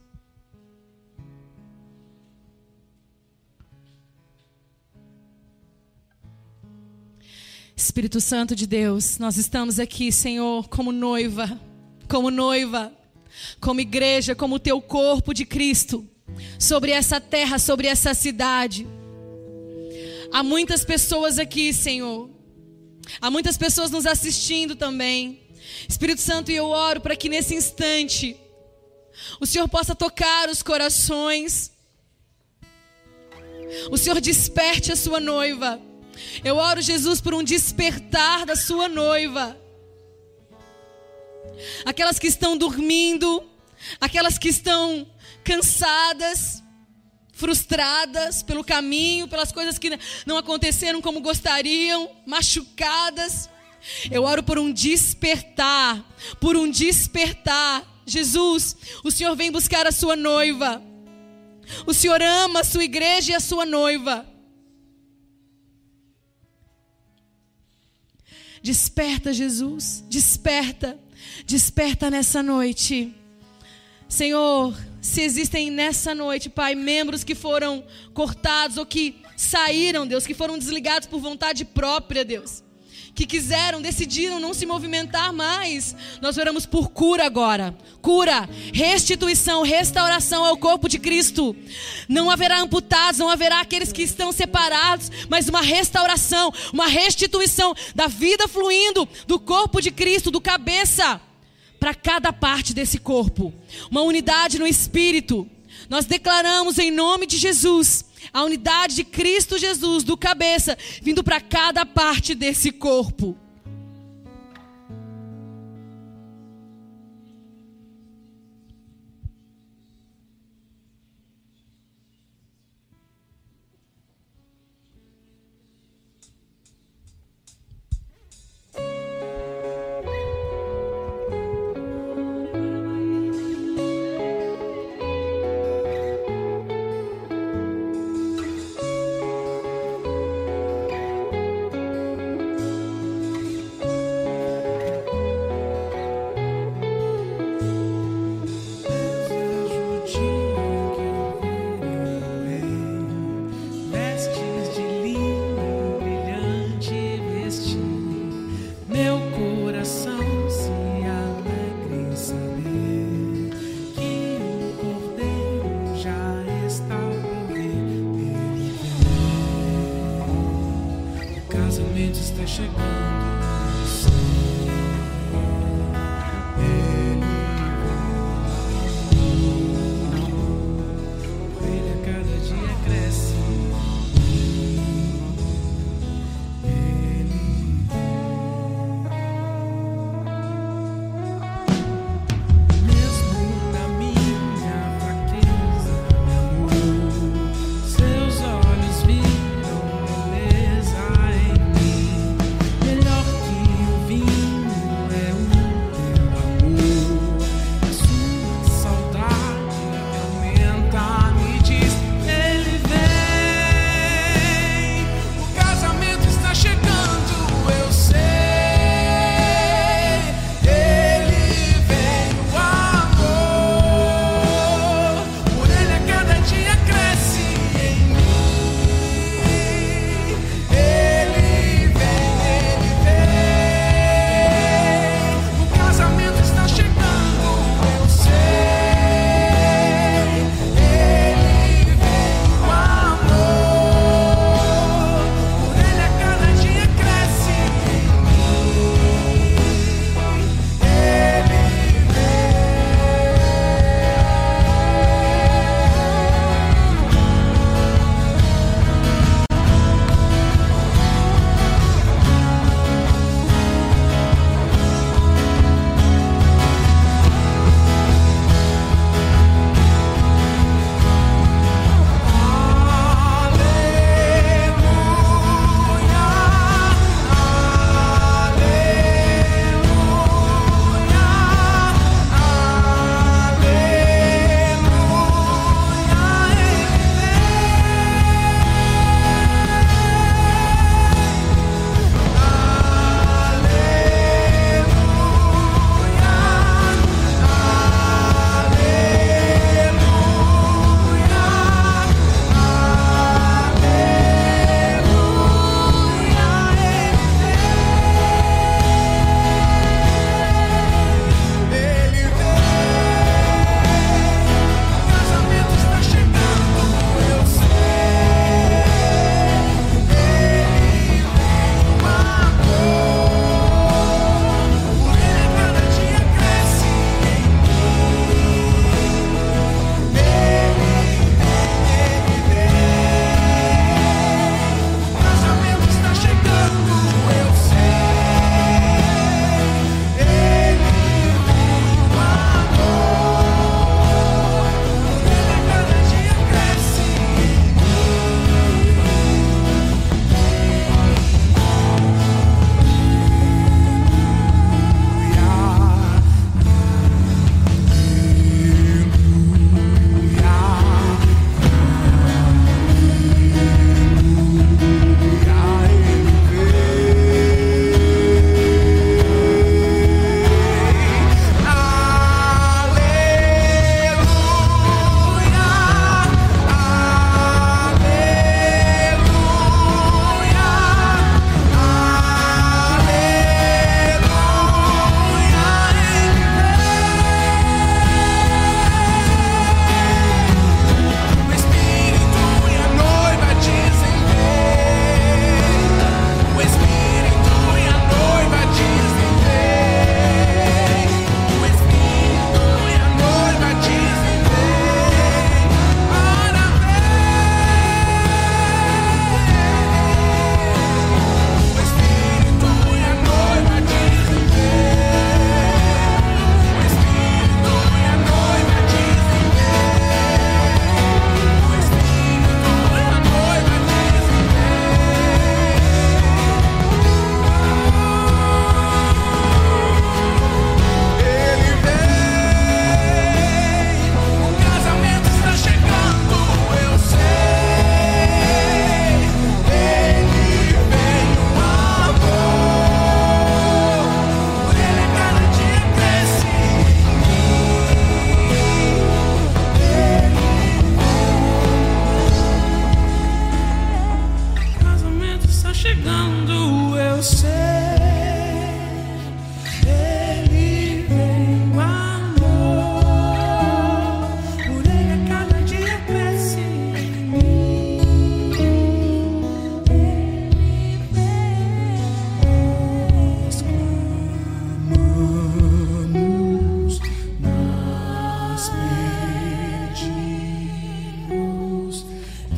S2: Espírito Santo de Deus, nós estamos aqui, Senhor, como noiva, como noiva, como igreja, como teu corpo de Cristo, sobre essa terra, sobre essa cidade. Há muitas pessoas aqui, Senhor, Há muitas pessoas nos assistindo também. Espírito Santo, eu oro para que nesse instante o Senhor possa tocar os corações. O Senhor desperte a sua noiva. Eu oro, Jesus, por um despertar da sua noiva. Aquelas que estão dormindo, aquelas que estão cansadas, frustradas pelo caminho, pelas coisas que não aconteceram como gostariam, machucadas. Eu oro por um despertar, por um despertar. Jesus, o Senhor vem buscar a sua noiva. O Senhor ama a sua igreja e a sua noiva. Desperta, Jesus, desperta, desperta nessa noite. Senhor, se existem nessa noite, Pai, membros que foram cortados ou que saíram, Deus, que foram desligados por vontade própria, Deus, que quiseram, decidiram não se movimentar mais, nós oramos por cura agora. Cura, restituição, restauração ao corpo de Cristo. Não haverá amputados, não haverá aqueles que estão separados, mas uma restauração, uma restituição da vida fluindo do corpo de Cristo, do cabeça para cada parte desse corpo. Uma unidade no espírito. Nós declaramos em nome de Jesus a unidade de Cristo Jesus, do cabeça, vindo para cada parte desse corpo.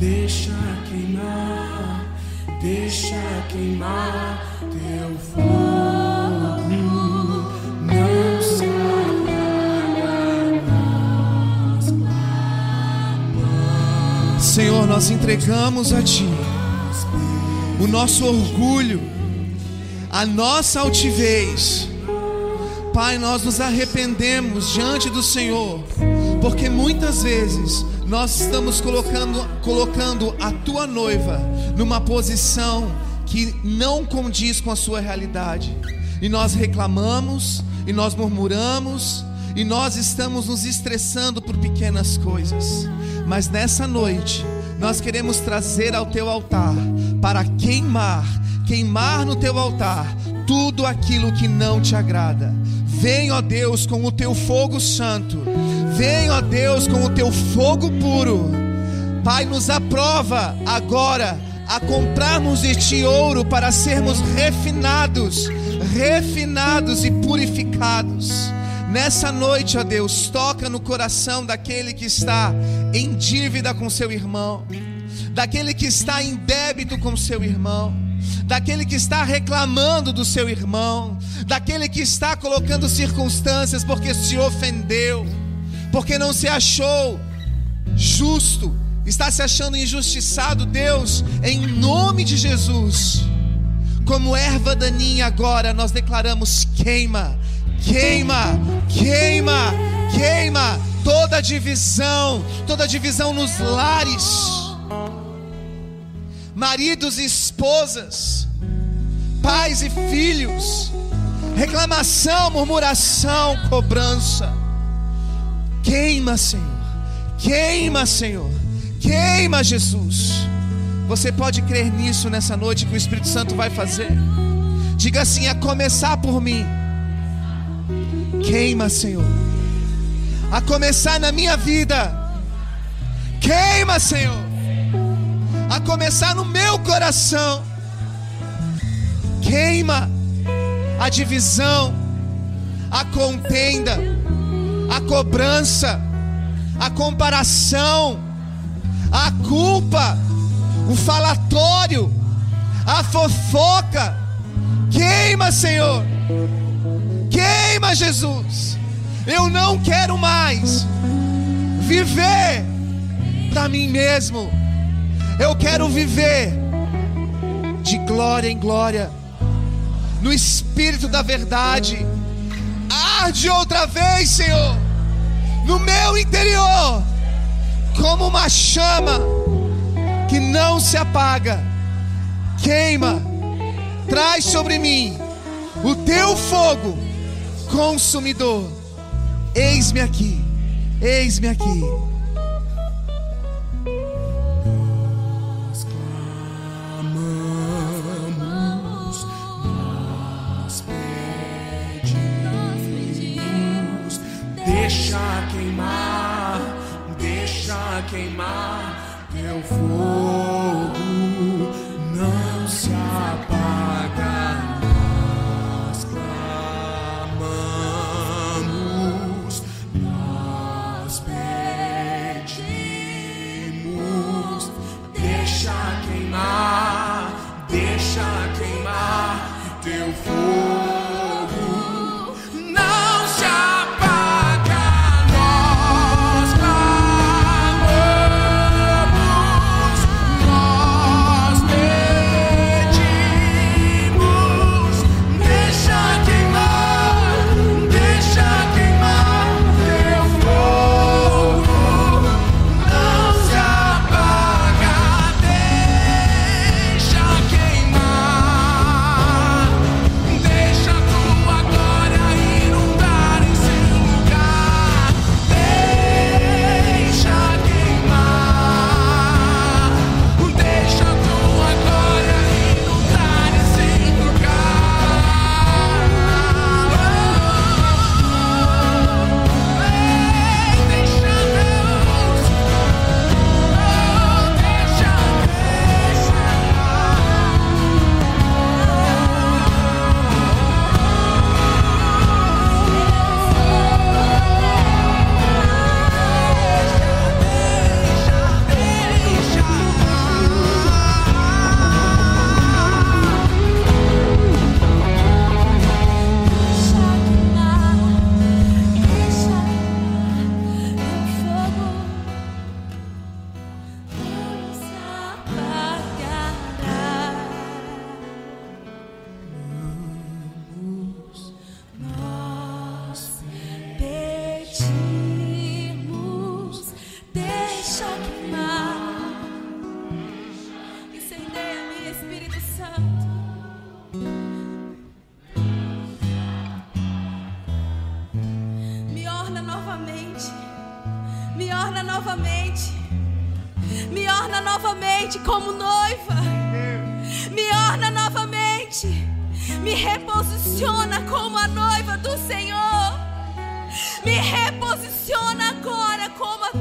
S3: Deixa queimar, deixa queimar teu fogo, não se apaga,
S1: Senhor, nós entregamos a Ti o nosso orgulho, a nossa altivez. Pai, nós nos arrependemos diante do Senhor, porque muitas vezes nós estamos colocando, colocando a tua noiva numa posição que não condiz com a sua realidade. E nós reclamamos, e nós murmuramos, e nós estamos nos estressando por pequenas coisas. Mas nessa noite, nós queremos trazer ao teu altar para queimar, queimar no teu altar tudo aquilo que não te agrada. Vem, ó Deus, com o teu fogo santo. Vem, ó Deus, com o teu fogo puro. Pai, nos aprova agora a comprarmos ti ouro para sermos refinados, refinados e purificados. Nessa noite, ó Deus, toca no coração daquele que está em dívida com seu irmão, daquele que está em débito com seu irmão, daquele que está reclamando do seu irmão, daquele que está colocando circunstâncias porque se ofendeu, porque não se achou justo, está se achando injustiçado, Deus, em nome de Jesus. Como erva daninha agora nós declaramos queima, queima, queima, queima toda divisão, toda divisão nos lares. Maridos e esposas, pais e filhos, reclamação, murmuração, cobrança. Queima, Senhor. Queima, Senhor. Queima, Jesus. Você pode crer nisso nessa noite que o Espírito Santo vai fazer. Diga assim: a começar por mim. Queima, Senhor. A começar na minha vida. Queima, Senhor. A começar no meu coração. Queima a divisão, a contenda, a cobrança, a comparação, a culpa, o falatório, a fofoca. Queima, Senhor. Queima, Jesus. Eu não quero mais viver para mim mesmo. Eu quero viver de glória em glória, no espírito da verdade. Arde outra vez, Senhor, no meu interior, como uma chama que não se apaga. Queima, traz sobre mim o teu fogo consumidor. Eis-me aqui, eis-me aqui.
S3: Deixa queimar teu fogo,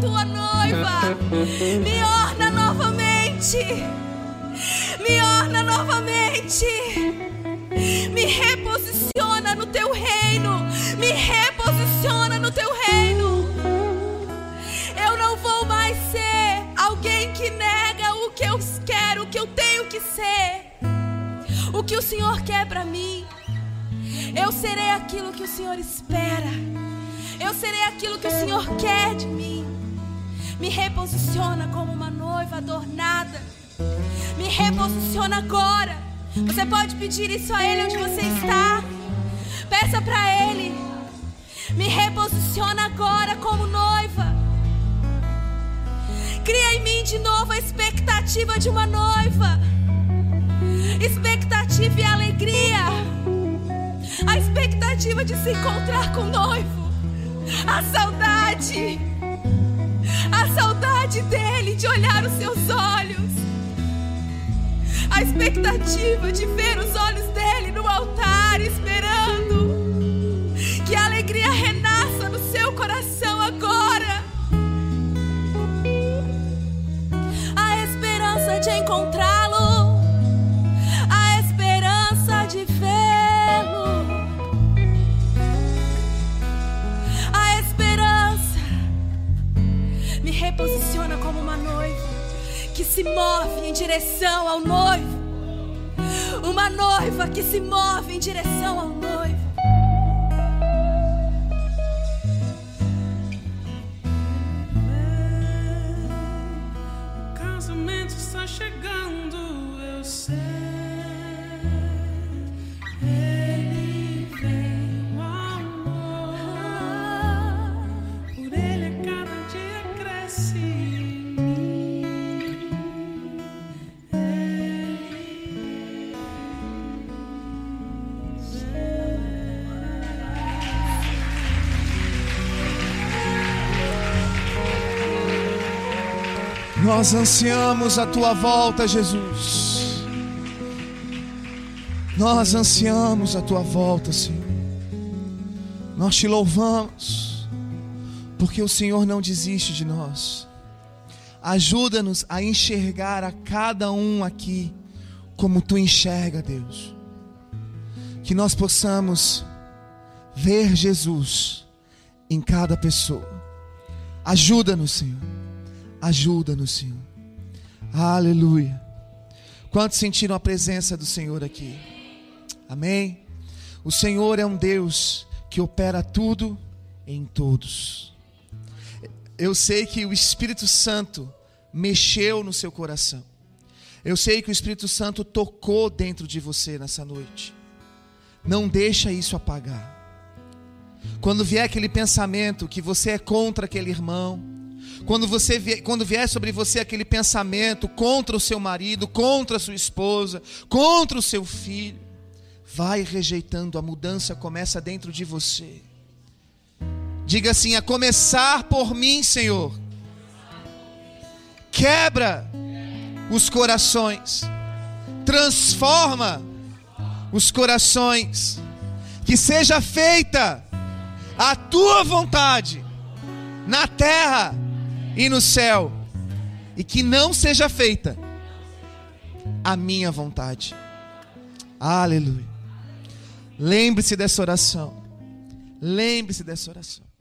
S4: tua noiva. Me orna novamente. Me orna novamente. Me reposiciona no teu reino. Me reposiciona no teu reino. Eu não vou mais ser alguém que nega o que eu quero, o que eu tenho que ser. O que o Senhor quer para mim. Eu serei aquilo que o Senhor espera. Eu serei aquilo que o Senhor quer de mim. Me reposiciona como uma noiva adornada. Me reposiciona agora. Você pode pedir isso a Ele onde você está. Peça para Ele. Me reposiciona agora como noiva. Cria em mim de novo a expectativa de uma noiva. Expectativa e alegria. A expectativa de se encontrar com o noivo. A saudade. A saudade dele, de olhar os seus olhos. A expectativa de ver os olhos dele no altar, esperando que a alegria renasça no seu coração agora. A esperança de encontrá-lo, se move em direção ao noivo. Uma noiva que se move em direção ao noivo.
S3: O casamento está chegando, eu sei.
S1: Nós ansiamos a tua volta, Jesus. Nós ansiamos a tua volta, Senhor. Nós te louvamos, porque o Senhor não desiste de nós. Ajuda-nos a enxergar a cada um aqui como tu enxerga, Deus. Que nós possamos ver Jesus em cada pessoa. Ajuda-nos, Senhor. Ajuda-nos, Senhor. Aleluia. Quantos sentiram a presença do Senhor aqui? Amém? O Senhor é um Deus que opera tudo em todos. Eu sei que o Espírito Santo mexeu no seu coração. Eu sei que o Espírito Santo tocou dentro de você nessa noite. Não deixa isso apagar. Quando vier aquele pensamento que você é contra aquele irmão, quando você quando vier sobre você aquele pensamento contra o seu marido, contra a sua esposa, contra o seu filho, vai rejeitando, a mudança começa dentro de você. Diga assim: a começar por mim, Senhor. Quebra os corações, transforma os corações, que seja feita a tua vontade na terra e no céu, e que não seja feita a minha vontade. Aleluia. Lembre-se dessa oração. Lembre-se dessa oração.